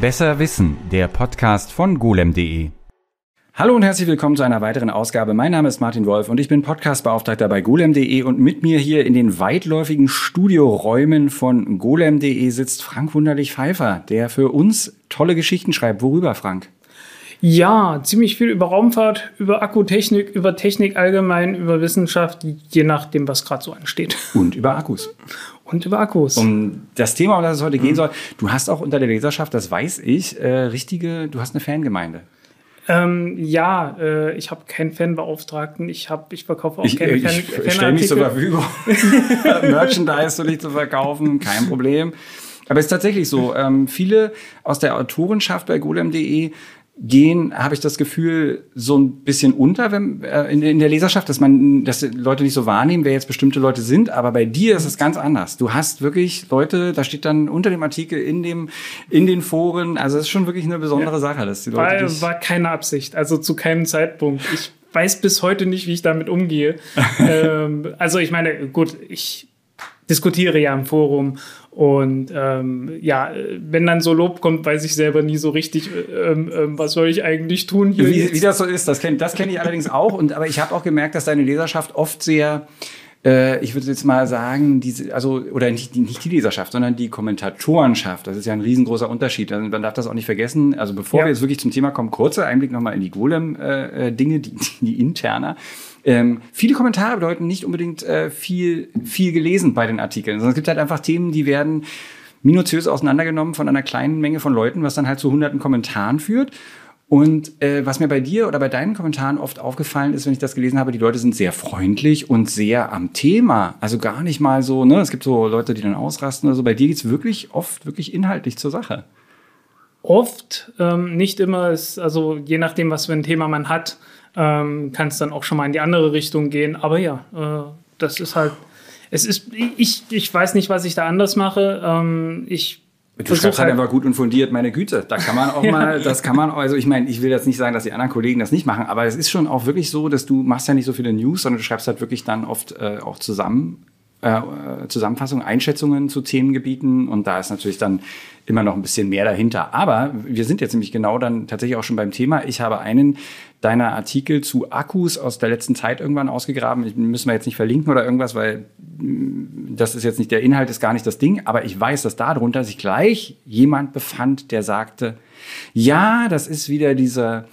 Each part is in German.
Besser Wissen, der Podcast von golem.de. Hallo und herzlich willkommen zu einer weiteren Ausgabe. Mein Name ist Martin Wolf und ich bin Podcastbeauftragter bei golem.de und mit mir hier in den weitläufigen Studioräumen von golem.de sitzt Frank Wunderlich Pfeiffer, der für uns tolle Geschichten schreibt. Worüber, Frank? Ja, ziemlich viel über Raumfahrt, über Akkutechnik, über Technik allgemein, über Wissenschaft, je nachdem, was gerade so ansteht. Und über Akkus. Und über Akkus. Um das Thema, um das es heute mhm. gehen soll, du hast auch unter der Leserschaft, das weiß ich, äh, richtige, du hast eine Fangemeinde. Ähm, ja, äh, ich habe keinen Fanbeauftragten. Ich habe, ich verkaufe auch ich, keine ich, Fan. Ich stelle mich zur Verfügung, Merchandise für dich zu verkaufen, kein Problem. Aber es ist tatsächlich so. Ähm, viele aus der Autorenschaft bei golem.de gehen, habe ich das Gefühl, so ein bisschen unter wenn, äh, in, in, der Leserschaft, dass man, dass Leute nicht so wahrnehmen, wer jetzt bestimmte Leute sind. Aber bei dir ist es ganz anders. Du hast wirklich Leute, da steht dann unter dem Artikel in dem, in den Foren. Also es ist schon wirklich eine besondere ja. Sache, dass die Leute. War, war keine Absicht, also zu keinem Zeitpunkt. Ich weiß bis heute nicht, wie ich damit umgehe. ähm, also ich meine, gut, ich diskutiere ja im Forum und ähm, ja, wenn dann so Lob kommt, weiß ich selber nie so richtig, ähm, ähm, was soll ich eigentlich tun hier. Wie, wie das so ist, das kenne das kenn ich allerdings auch. Und, aber ich habe auch gemerkt, dass deine Leserschaft oft sehr äh, ich würde jetzt mal sagen, diese, also, oder nicht, nicht die Leserschaft, sondern die Kommentatorenschaft. Das ist ja ein riesengroßer Unterschied. Also, man darf das auch nicht vergessen. Also bevor ja. wir jetzt wirklich zum Thema kommen, kurzer Einblick nochmal in die Golem-Dinge, äh, äh die, die interner. Ähm, viele Kommentare bedeuten nicht unbedingt äh, viel, viel gelesen bei den Artikeln, sondern es gibt halt einfach Themen, die werden minutiös auseinandergenommen von einer kleinen Menge von Leuten, was dann halt zu hunderten Kommentaren führt. Und äh, was mir bei dir oder bei deinen Kommentaren oft aufgefallen ist, wenn ich das gelesen habe, die Leute sind sehr freundlich und sehr am Thema. Also gar nicht mal so, ne, es gibt so Leute, die dann ausrasten oder so. Bei dir geht's wirklich oft wirklich inhaltlich zur Sache. Oft, ähm, nicht immer, ist, also je nachdem, was für ein Thema man hat ähm, kann es dann auch schon mal in die andere Richtung gehen. Aber ja, äh, das ist halt, es ist, ich, ich weiß nicht, was ich da anders mache. Ähm, ich Du schreibst halt einfach gut und fundiert, meine Güte. Da kann man auch mal, das kann man, also ich meine, ich will jetzt nicht sagen, dass die anderen Kollegen das nicht machen, aber es ist schon auch wirklich so, dass du machst ja nicht so viele News, sondern du schreibst halt wirklich dann oft äh, auch zusammen äh, Zusammenfassungen, Einschätzungen zu Themengebieten und da ist natürlich dann immer noch ein bisschen mehr dahinter. Aber wir sind jetzt nämlich genau dann tatsächlich auch schon beim Thema. Ich habe einen deiner Artikel zu Akkus aus der letzten Zeit irgendwann ausgegraben. Ich, müssen wir jetzt nicht verlinken oder irgendwas, weil mm, das ist jetzt nicht der Inhalt, ist gar nicht das Ding. Aber ich weiß, dass darunter sich gleich jemand befand, der sagte, ja, das ist wieder dieser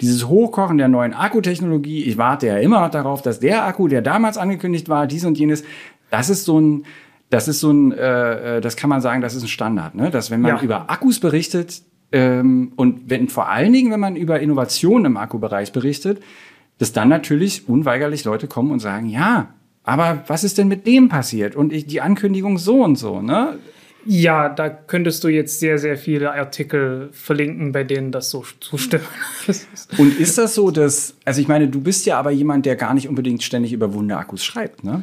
dieses Hochkochen der neuen Akkutechnologie. Ich warte ja immer noch darauf, dass der Akku, der damals angekündigt war, dies und jenes, das ist so ein, das ist so ein, äh, äh, das kann man sagen, das ist ein Standard, ne? Dass wenn man ja. über Akkus berichtet und wenn vor allen Dingen, wenn man über Innovationen im Akkubereich berichtet, dass dann natürlich unweigerlich Leute kommen und sagen, ja, aber was ist denn mit dem passiert? Und ich, die Ankündigung so und so, ne? Ja, da könntest du jetzt sehr, sehr viele Artikel verlinken, bei denen das so zustimmt. und ist das so, dass, also ich meine, du bist ja aber jemand, der gar nicht unbedingt ständig über Wunderakkus schreibt, ne?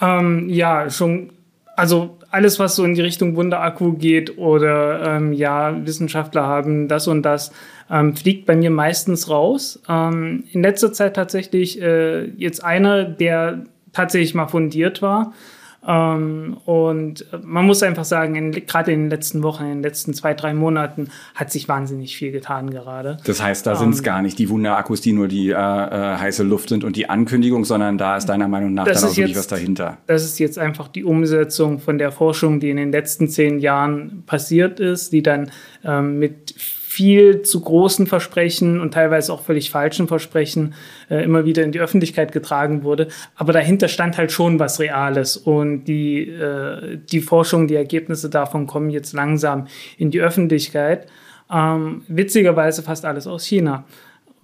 Ähm, ja, schon. Also alles, was so in die Richtung Wunderakku geht oder ähm, ja, Wissenschaftler haben das und das, ähm, fliegt bei mir meistens raus. Ähm, in letzter Zeit tatsächlich äh, jetzt einer, der tatsächlich mal fundiert war. Ähm, und man muss einfach sagen, gerade in den letzten Wochen, in den letzten zwei, drei Monaten hat sich wahnsinnig viel getan gerade. Das heißt, da ähm, sind es gar nicht die Wunderakkus, die nur die äh, äh, heiße Luft sind und die Ankündigung, sondern da ist deiner Meinung nach dann auch wirklich was dahinter. Das ist jetzt einfach die Umsetzung von der Forschung, die in den letzten zehn Jahren passiert ist, die dann ähm, mit viel zu großen Versprechen und teilweise auch völlig falschen Versprechen äh, immer wieder in die Öffentlichkeit getragen wurde. Aber dahinter stand halt schon was Reales und die, äh, die Forschung, die Ergebnisse davon kommen jetzt langsam in die Öffentlichkeit. Ähm, witzigerweise fast alles aus China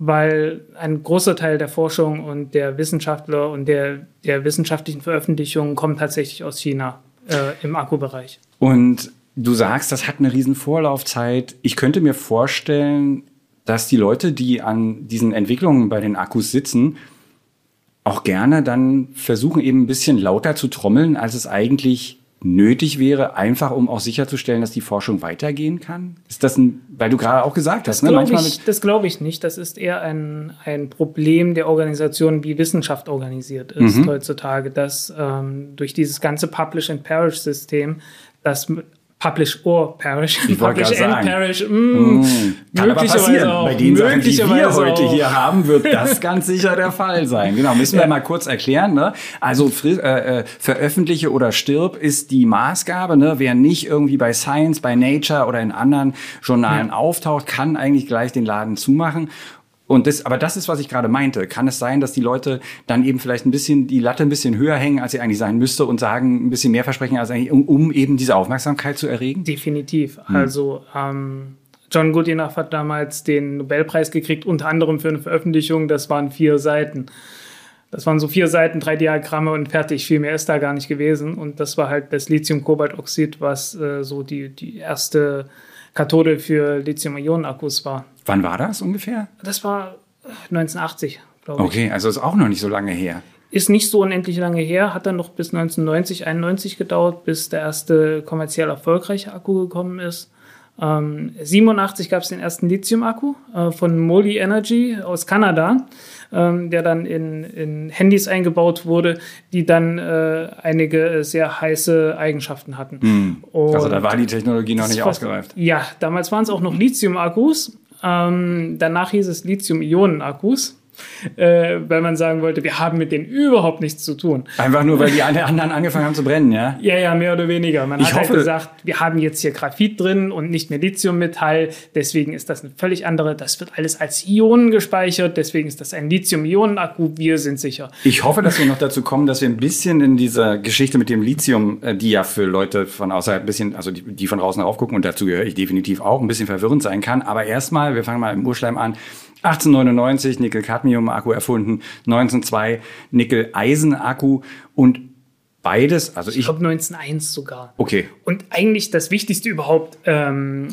weil ein großer Teil der Forschung und der Wissenschaftler und der, der wissenschaftlichen Veröffentlichungen kommt tatsächlich aus China äh, im Akkubereich. Und Du sagst, das hat eine riesen Vorlaufzeit. Ich könnte mir vorstellen, dass die Leute, die an diesen Entwicklungen bei den Akkus sitzen, auch gerne dann versuchen, eben ein bisschen lauter zu trommeln, als es eigentlich nötig wäre, einfach um auch sicherzustellen, dass die Forschung weitergehen kann? Ist das ein, weil du gerade auch gesagt hast, das ne? Manchmal ich, das glaube ich nicht. Das ist eher ein, ein Problem der Organisation, wie Wissenschaft organisiert ist mhm. heutzutage, dass ähm, durch dieses ganze Publish and Perish System, dass Publish or Perish. Ich Publish and sagen. Perish. Mm, mm. Kann aber passieren. Auch. Bei den Sachen, die wir heute auch. hier haben, wird das ganz sicher der Fall sein. Genau, müssen wir ja. mal kurz erklären. Ne? Also äh, äh, veröffentliche oder stirb ist die Maßgabe. Ne? Wer nicht irgendwie bei Science, bei Nature oder in anderen Journalen ja. auftaucht, kann eigentlich gleich den Laden zumachen. Und das, aber das ist, was ich gerade meinte. Kann es sein, dass die Leute dann eben vielleicht ein bisschen die Latte ein bisschen höher hängen, als sie eigentlich sein müsste und sagen ein bisschen mehr versprechen, als eigentlich, um, um eben diese Aufmerksamkeit zu erregen? Definitiv. Hm. Also ähm, John Goodenough hat damals den Nobelpreis gekriegt, unter anderem für eine Veröffentlichung. Das waren vier Seiten. Das waren so vier Seiten, drei Diagramme und fertig. Viel mehr ist da gar nicht gewesen. Und das war halt das Lithium-Kobaltoxid, was äh, so die, die erste Kathode für Lithium-Ionen-Akkus war. Wann war das ungefähr? Das war 1980, glaube ich. Okay, also ist auch noch nicht so lange her. Ist nicht so unendlich lange her, hat dann noch bis 1990, 91 gedauert, bis der erste kommerziell erfolgreiche Akku gekommen ist. Ähm, 87 gab es den ersten Lithium-Akku äh, von Moly Energy aus Kanada, ähm, der dann in, in, Handys eingebaut wurde, die dann äh, einige sehr heiße Eigenschaften hatten. Hm. Also da war die Technologie noch nicht ausgereift. Ja, damals waren es auch noch Lithium-Akkus. Ähm, danach hieß es Lithium-Ionen-Akkus äh, weil man sagen wollte, wir haben mit denen überhaupt nichts zu tun. Einfach nur, weil die anderen angefangen haben zu brennen, ja? Ja, ja, mehr oder weniger. Man ich hat halt hoffe, halt gesagt, wir haben jetzt hier Graphit drin und nicht mehr Lithiummetall, deswegen ist das eine völlig andere, das wird alles als Ionen gespeichert, deswegen ist das ein Lithium-Ionen-Akku, wir sind sicher. Ich hoffe, dass wir noch dazu kommen, dass wir ein bisschen in dieser Geschichte mit dem Lithium, äh, die ja für Leute von außerhalb ein bisschen, also die, die von draußen raufgucken und dazu gehöre ich definitiv auch, ein bisschen verwirrend sein kann. Aber erstmal, wir fangen mal im Urschleim an. 1899 Nickel-Cadmium-Akku erfunden, 1902 Nickel-Eisen-Akku und beides, also ich. Ich glaube 1901 sogar. Okay. Und eigentlich das Wichtigste überhaupt, ähm,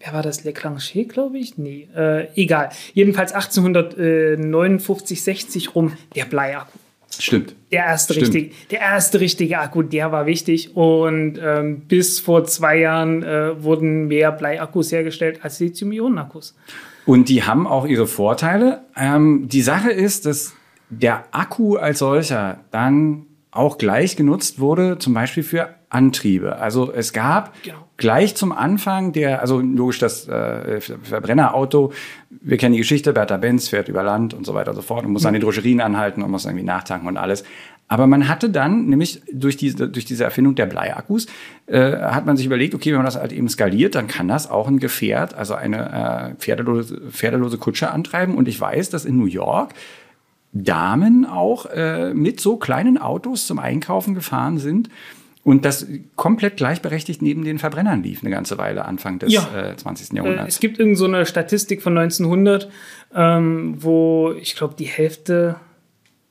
wer war das? Leclanché, glaube ich? Nee, äh, egal. Jedenfalls 1859, 60 rum, der Bleiakku. Stimmt. Der erste, Stimmt. Richtige, der erste richtige Akku, der war wichtig. Und ähm, bis vor zwei Jahren äh, wurden mehr Bleiakkus hergestellt als Lithium-Ionen-Akkus. Und die haben auch ihre Vorteile. Ähm, die Sache ist, dass der Akku als solcher dann auch gleich genutzt wurde, zum Beispiel für Antriebe. Also es gab genau. gleich zum Anfang der, also logisch das äh, Verbrennerauto, wir kennen die Geschichte, Bertha Benz fährt über Land und so weiter und so fort und muss mhm. an den Drogerien anhalten und muss irgendwie nachtanken und alles. Aber man hatte dann, nämlich durch diese, durch diese Erfindung der Bleiakkus, äh, hat man sich überlegt, okay, wenn man das halt eben skaliert, dann kann das auch ein Gefährt, also eine äh, pferdelose, pferdelose Kutsche antreiben. Und ich weiß, dass in New York Damen auch äh, mit so kleinen Autos zum Einkaufen gefahren sind. Und das komplett gleichberechtigt neben den Verbrennern lief eine ganze Weile Anfang des ja. äh, 20. Jahrhunderts. Es gibt irgend so eine Statistik von 1900, ähm, wo ich glaube die Hälfte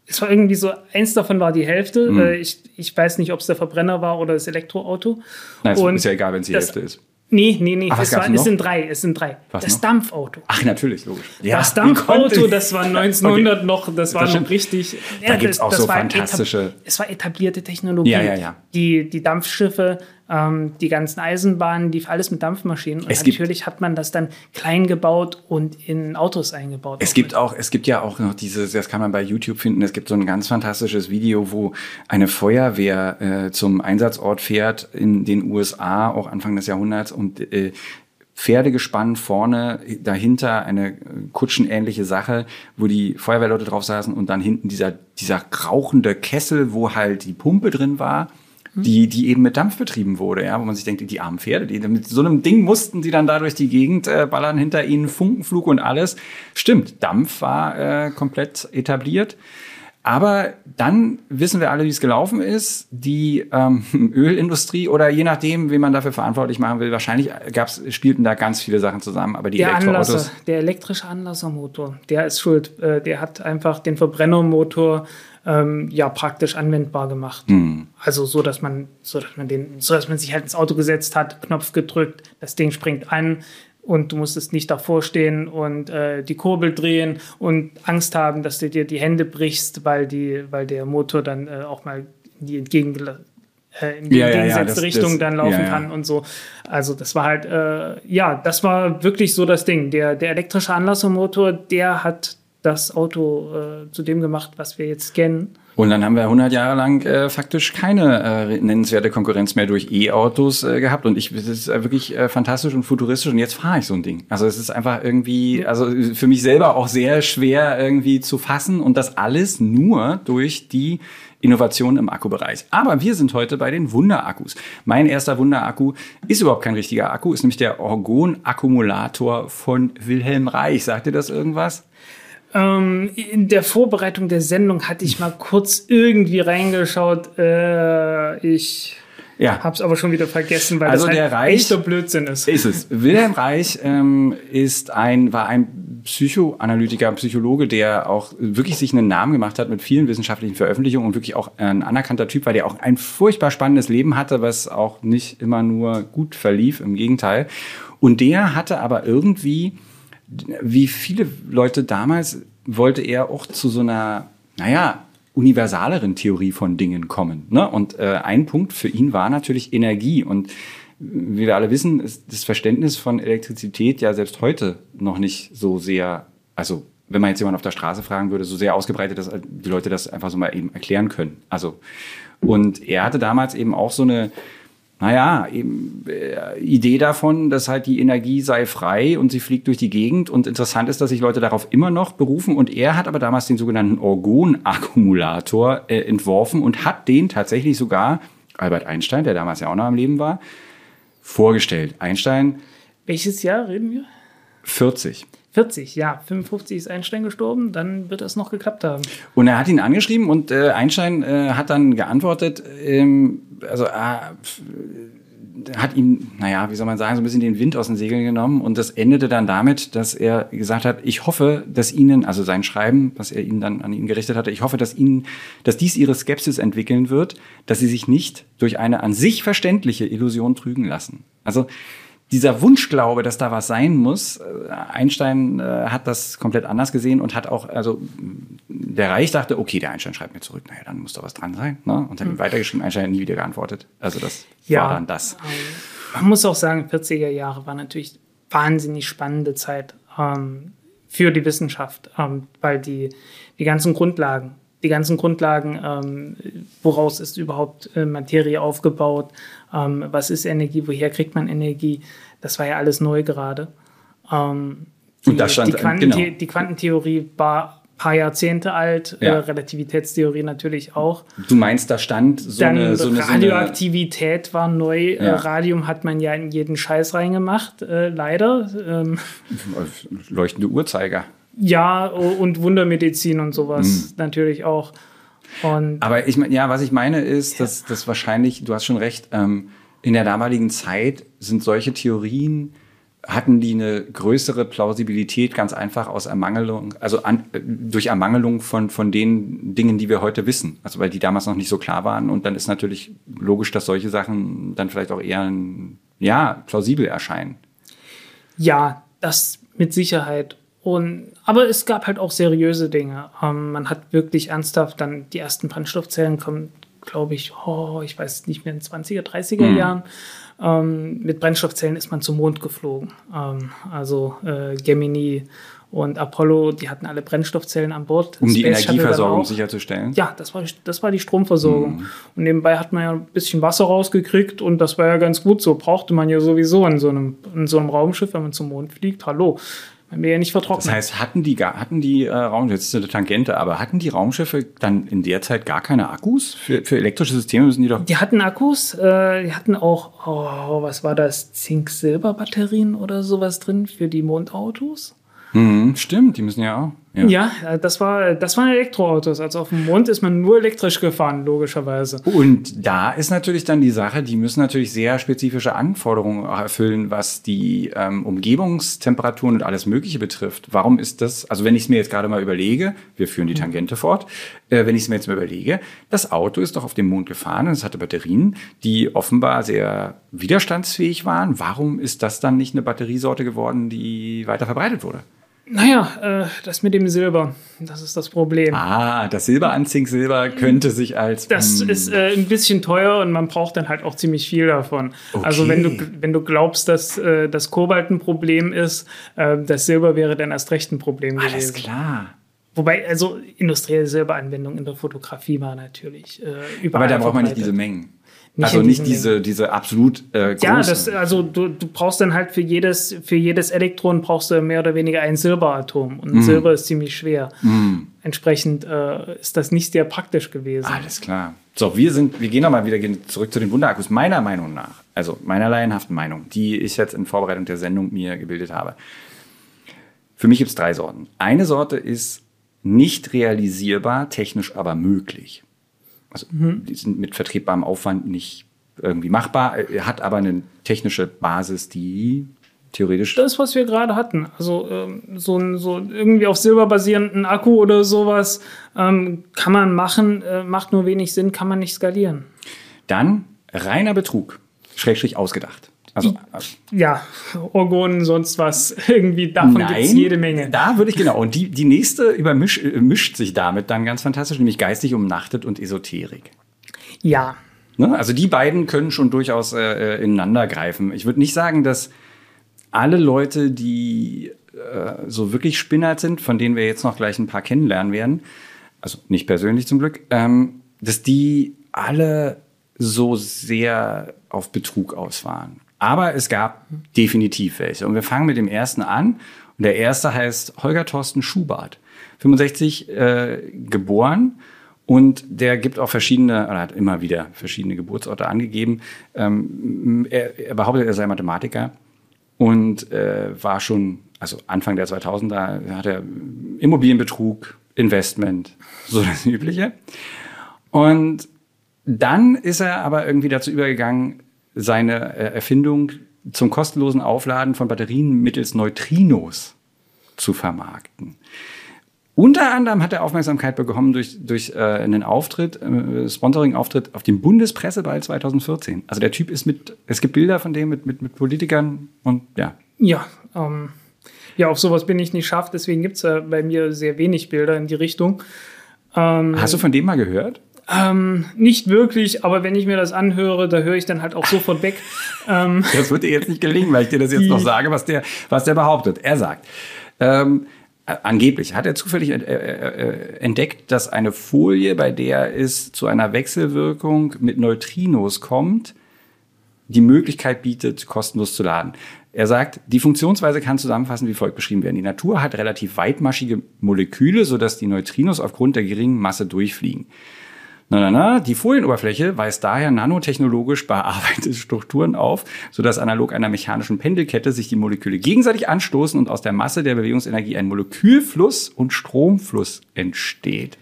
es war irgendwie so, eins davon war die Hälfte. Mhm. Ich, ich weiß nicht, ob es der Verbrenner war oder das Elektroauto. Nein, und ist ja egal, wenn es die das, Hälfte ist. Nee, nee, nee. es, war, es sind drei. Es sind drei. Was das noch? Dampfauto. Ach, natürlich, logisch. Ja, das Dampfauto, das war 1900 okay. noch, das war das noch richtig. Da ja, gibt es auch so fantastische. es war etablierte Technologie. Ja, ja, ja. Die, die Dampfschiffe ähm, die ganzen Eisenbahnen, die alles mit Dampfmaschinen. Und es natürlich hat man das dann klein gebaut und in Autos eingebaut. Es gibt auch, es gibt ja auch noch dieses, das kann man bei YouTube finden, es gibt so ein ganz fantastisches Video, wo eine Feuerwehr äh, zum Einsatzort fährt in den USA, auch Anfang des Jahrhunderts und äh, Pferdegespann vorne, dahinter eine kutschenähnliche Sache, wo die Feuerwehrleute drauf saßen und dann hinten dieser, dieser rauchende Kessel, wo halt die Pumpe drin war die, die eben mit Dampf betrieben wurde, ja, wo man sich denkt, die armen Pferde, die, mit so einem Ding mussten sie dann da durch die Gegend äh, ballern, hinter ihnen Funkenflug und alles. Stimmt, Dampf war äh, komplett etabliert. Aber dann wissen wir alle, wie es gelaufen ist. Die ähm, Ölindustrie oder je nachdem, wen man dafür verantwortlich machen will, wahrscheinlich gab's, spielten da ganz viele Sachen zusammen. Aber die der Elektroautos. Anlasser, der elektrische Anlassermotor, der ist schuld. Äh, der hat einfach den Verbrennermotor ähm, ja praktisch anwendbar gemacht. Mhm. Also so, dass man, so dass man den, so dass man sich halt ins Auto gesetzt hat, Knopf gedrückt, das Ding springt an und du musstest nicht davor stehen und äh, die Kurbel drehen und Angst haben, dass du dir die Hände brichst, weil die, weil der Motor dann äh, auch mal in die entgegen äh, in die ja, entgegengesetzte ja, ja, das, Richtung das, dann laufen kann und so. Also das war halt, äh, ja, das war wirklich so das Ding. Der, der elektrische Anlassermotor, der hat das Auto äh, zu dem gemacht, was wir jetzt kennen. Und dann haben wir 100 Jahre lang äh, faktisch keine äh, nennenswerte Konkurrenz mehr durch E-Autos äh, gehabt. Und ich, das ist äh, wirklich äh, fantastisch und futuristisch. Und jetzt fahre ich so ein Ding. Also es ist einfach irgendwie, also für mich selber auch sehr schwer irgendwie zu fassen. Und das alles nur durch die Innovation im Akkubereich. Aber wir sind heute bei den Wunderakkus. Mein erster Wunderakku ist überhaupt kein richtiger Akku, ist nämlich der Orgon-Akkumulator von Wilhelm Reich. Sagt ihr das irgendwas? Ähm, in der Vorbereitung der Sendung hatte ich mal kurz irgendwie reingeschaut. Äh, ich ja. Hab's aber schon wieder vergessen, weil also das der halt Reich, echter Blödsinn ist. Ist es. Wilhelm Reich ähm, ist ein, war ein Psychoanalytiker, Psychologe, der auch wirklich sich einen Namen gemacht hat mit vielen wissenschaftlichen Veröffentlichungen und wirklich auch ein anerkannter Typ war, der auch ein furchtbar spannendes Leben hatte, was auch nicht immer nur gut verlief, im Gegenteil. Und der hatte aber irgendwie, wie viele Leute damals, wollte er auch zu so einer, naja, universaleren Theorie von Dingen kommen. Ne? Und äh, ein Punkt für ihn war natürlich Energie. Und wie wir alle wissen, ist das Verständnis von Elektrizität ja selbst heute noch nicht so sehr, also wenn man jetzt jemanden auf der Straße fragen würde, so sehr ausgebreitet, dass die Leute das einfach so mal eben erklären können. Also, und er hatte damals eben auch so eine, naja, eben, äh, Idee davon, dass halt die Energie sei frei und sie fliegt durch die Gegend. Und interessant ist, dass sich Leute darauf immer noch berufen. Und er hat aber damals den sogenannten Orgon-Akkumulator äh, entworfen und hat den tatsächlich sogar Albert Einstein, der damals ja auch noch am Leben war, vorgestellt. Einstein. Welches Jahr reden wir? 40. 40, ja. 55 ist Einstein gestorben, dann wird das noch geklappt haben. Und er hat ihn angeschrieben und äh, Einstein äh, hat dann geantwortet, ähm, also äh, hat ihm, naja, wie soll man sagen, so ein bisschen den Wind aus den Segeln genommen und das endete dann damit, dass er gesagt hat, ich hoffe, dass Ihnen, also sein Schreiben, was er Ihnen dann an ihn gerichtet hatte, ich hoffe, dass Ihnen, dass dies Ihre Skepsis entwickeln wird, dass Sie sich nicht durch eine an sich verständliche Illusion trügen lassen. Also dieser Wunschglaube, dass da was sein muss, äh, Einstein äh, hat das komplett anders gesehen und hat auch, also der Reich dachte, okay, der Einstein schreibt mir zurück, naja, dann muss da was dran sein. Ne? Und hat ihm mhm. weitergeschrieben, Einstein hat nie wieder geantwortet. Also das ja, war dann das. Ähm, man muss auch sagen, 40er Jahre war natürlich wahnsinnig spannende Zeit ähm, für die Wissenschaft, ähm, weil die, die ganzen Grundlagen, die ganzen Grundlagen, ähm, woraus ist überhaupt äh, Materie aufgebaut, ähm, was ist Energie, woher kriegt man Energie, das war ja alles neu gerade. Ähm, die, Und das stand, die, Quantenthe genau. die Quantentheorie war ein paar Jahrzehnte alt, ja. äh, Relativitätstheorie natürlich auch. Du meinst, da stand so Dann eine, so Radioaktivität so eine, war neu. Äh, ja. Äh, Radium hat man ja in jeden Scheiß reingemacht, äh, leider. Ähm, Leuchtende Uhrzeiger. Ja, und Wundermedizin und sowas mhm. natürlich auch. Und Aber ich meine, ja, was ich meine ist, dass das wahrscheinlich, du hast schon recht, ähm, in der damaligen Zeit sind solche Theorien, hatten die eine größere Plausibilität ganz einfach aus Ermangelung, also an, durch Ermangelung von, von den Dingen, die wir heute wissen. Also weil die damals noch nicht so klar waren. Und dann ist natürlich logisch, dass solche Sachen dann vielleicht auch eher, ja, plausibel erscheinen. Ja, das mit Sicherheit. Und, aber es gab halt auch seriöse Dinge. Ähm, man hat wirklich ernsthaft dann die ersten Brennstoffzellen kommen, glaube ich, oh, ich weiß nicht mehr, in 20er, 30er mhm. Jahren. Ähm, mit Brennstoffzellen ist man zum Mond geflogen. Ähm, also äh, Gemini und Apollo, die hatten alle Brennstoffzellen an Bord. Um die Energieversorgung sicherzustellen? Ja, das war, das war die Stromversorgung. Mhm. Und nebenbei hat man ja ein bisschen Wasser rausgekriegt und das war ja ganz gut so. Brauchte man ja sowieso in so einem, in so einem Raumschiff, wenn man zum Mond fliegt. Hallo wenn wir ja nicht vertrocknen. Das heißt, hatten die, hatten die äh, Raumschiffe, jetzt ist eine Tangente, aber hatten die Raumschiffe dann in der Zeit gar keine Akkus? Für, für elektrische Systeme müssen die doch. Die hatten Akkus, äh, die hatten auch, oh, was war das, Zink-Silber-Batterien oder sowas drin für die Mondautos? Mhm, stimmt, die müssen ja auch. Ja. ja, äh, das, war, das waren Elektroautos. Also auf dem Mond ist man nur elektrisch gefahren, logischerweise. Und da ist natürlich dann die Sache, die müssen natürlich sehr spezifische Anforderungen erfüllen, was die ähm, Umgebungstemperaturen und alles Mögliche betrifft. Warum ist das, also wenn ich es mir jetzt gerade mal überlege, wir führen die Tangente fort, äh, wenn ich es mir jetzt mal überlege, das Auto ist doch auf dem Mond gefahren und es hatte Batterien, die offenbar sehr widerstandsfähig waren. Warum ist das dann nicht eine Batteriesorte geworden, die weiter verbreitet wurde? Naja, äh, das mit dem Silber, das ist das Problem. Ah, das Silberanziehsilber könnte sich als. Das hm. ist äh, ein bisschen teuer und man braucht dann halt auch ziemlich viel davon. Okay. Also wenn du, wenn du glaubst, dass äh, das Kobalt ein Problem ist, äh, das Silber wäre dann erst recht ein Problem Alles gewesen. Alles klar. Wobei, also industrielle Silberanwendung in der Fotografie war natürlich äh, überall. Aber da braucht man nicht diese Mengen. Nicht also nicht diese, diese absolut äh, Ja, das, also du, du brauchst dann halt für jedes, für jedes Elektron brauchst du mehr oder weniger ein Silberatom. Und mm. Silber ist ziemlich schwer. Mm. Entsprechend äh, ist das nicht sehr praktisch gewesen. Alles klar. So, wir sind, wir gehen nochmal wieder zurück zu den Wunderakkus. Meiner Meinung nach, also meiner laienhaften Meinung, die ich jetzt in Vorbereitung der Sendung mir gebildet habe. Für mich gibt es drei Sorten. Eine Sorte ist nicht realisierbar, technisch aber möglich. Also mhm. die sind mit vertretbarem Aufwand nicht irgendwie machbar, er hat aber eine technische Basis, die theoretisch. Das, was wir gerade hatten. Also ähm, so, ein, so irgendwie auf Silber basierenden Akku oder sowas ähm, kann man machen, äh, macht nur wenig Sinn, kann man nicht skalieren. Dann reiner Betrug, schrägstrich ausgedacht. Also, ja, Orgonen, sonst was. Irgendwie davon gibt es jede Menge. Da würde ich genau. Und die, die nächste übermischt äh, mischt sich damit dann ganz fantastisch, nämlich geistig umnachtet und Esoterik. Ja. Ne? Also die beiden können schon durchaus äh, äh, ineinander greifen. Ich würde nicht sagen, dass alle Leute, die äh, so wirklich Spinnert sind, von denen wir jetzt noch gleich ein paar kennenlernen werden, also nicht persönlich zum Glück, ähm, dass die alle so sehr auf Betrug aus waren. Aber es gab definitiv welche. Und wir fangen mit dem ersten an. Und der erste heißt Holger Thorsten Schubart. 65 äh, geboren. Und der gibt auch verschiedene, oder hat immer wieder verschiedene Geburtsorte angegeben. Ähm, er, er behauptet, er sei Mathematiker und äh, war schon, also Anfang der 2000er, hat er Immobilienbetrug, Investment, so das Übliche. Und dann ist er aber irgendwie dazu übergegangen, seine äh, Erfindung zum kostenlosen Aufladen von Batterien mittels Neutrinos zu vermarkten. Unter anderem hat er Aufmerksamkeit bekommen durch, durch äh, einen Auftritt, äh, Sponsoring-Auftritt auf dem Bundespresseball 2014. Also der Typ ist mit, es gibt Bilder von dem mit, mit, mit Politikern und ja. Ja, ähm, ja, auf sowas bin ich nicht scharf, deswegen gibt es ja bei mir sehr wenig Bilder in die Richtung. Ähm, Hast du von dem mal gehört? Ähm, nicht wirklich, aber wenn ich mir das anhöre, da höre ich dann halt auch sofort weg. Ähm, das wird dir jetzt nicht gelingen, weil ich dir das jetzt noch sage, was der, was der behauptet. Er sagt, ähm, angeblich hat er zufällig äh, äh, entdeckt, dass eine Folie, bei der es zu einer Wechselwirkung mit Neutrinos kommt, die Möglichkeit bietet, kostenlos zu laden. Er sagt, die Funktionsweise kann zusammenfassend wie folgt beschrieben werden. Die Natur hat relativ weitmaschige Moleküle, sodass die Neutrinos aufgrund der geringen Masse durchfliegen. Na, na, na. Die Folienoberfläche weist daher nanotechnologisch bearbeitete Strukturen auf, sodass analog einer mechanischen Pendelkette sich die Moleküle gegenseitig anstoßen und aus der Masse der Bewegungsenergie ein Molekülfluss und Stromfluss entsteht.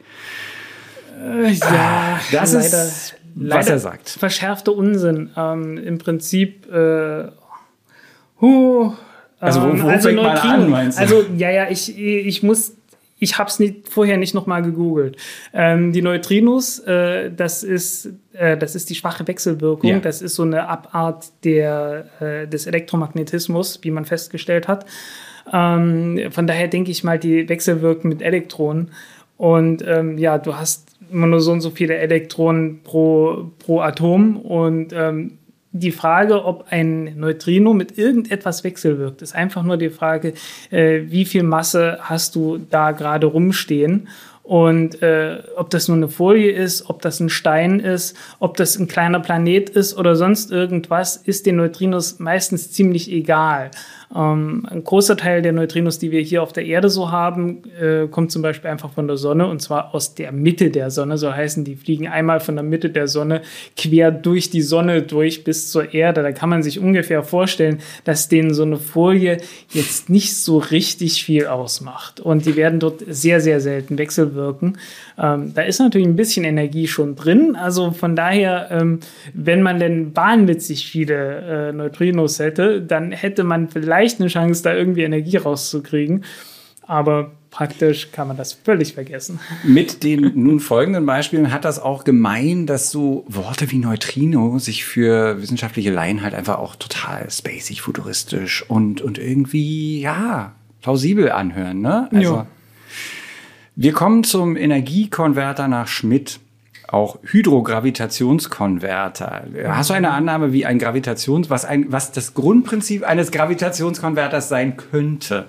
Äh, ja, das leider, ist, was er sagt. Verschärfter Unsinn. Ähm, Im Prinzip, äh, huh, also, wo, wo ähm, also fängt man an, meinst du? Also, ja, ja, ich, ich muss ich habe es nicht, vorher nicht nochmal gegoogelt. Ähm, die Neutrinos, äh, das, ist, äh, das ist die schwache Wechselwirkung. Ja. Das ist so eine Abart der, äh, des Elektromagnetismus, wie man festgestellt hat. Ähm, von daher denke ich mal, die wechselwirken mit Elektronen. Und ähm, ja, du hast immer nur so und so viele Elektronen pro, pro Atom. Und ähm, die Frage, ob ein Neutrino mit irgendetwas wechselwirkt, ist einfach nur die Frage, äh, wie viel Masse hast du da gerade rumstehen und äh, ob das nur eine Folie ist, ob das ein Stein ist, ob das ein kleiner Planet ist oder sonst irgendwas, ist den Neutrinos meistens ziemlich egal. Ähm, ein großer Teil der Neutrinos, die wir hier auf der Erde so haben, äh, kommt zum Beispiel einfach von der Sonne und zwar aus der Mitte der Sonne. So heißen die fliegen einmal von der Mitte der Sonne quer durch die Sonne durch bis zur Erde. Da kann man sich ungefähr vorstellen, dass denen so eine Folie jetzt nicht so richtig viel ausmacht. Und die werden dort sehr, sehr selten wechselwirken. Ähm, da ist natürlich ein bisschen Energie schon drin. Also von daher, ähm, wenn man denn wahnwitzig viele äh, Neutrinos hätte, dann hätte man vielleicht eine Chance, da irgendwie Energie rauszukriegen. Aber praktisch kann man das völlig vergessen. Mit den nun folgenden Beispielen hat das auch gemein, dass so Worte wie Neutrino sich für wissenschaftliche Laien halt einfach auch total spacig, futuristisch und, und irgendwie, ja, plausibel anhören. Ne? Also, ja. Wir kommen zum Energiekonverter nach Schmidt, auch Hydrogravitationskonverter. Hast du eine Annahme, wie ein Gravitations, was ein, was das Grundprinzip eines Gravitationskonverters sein könnte?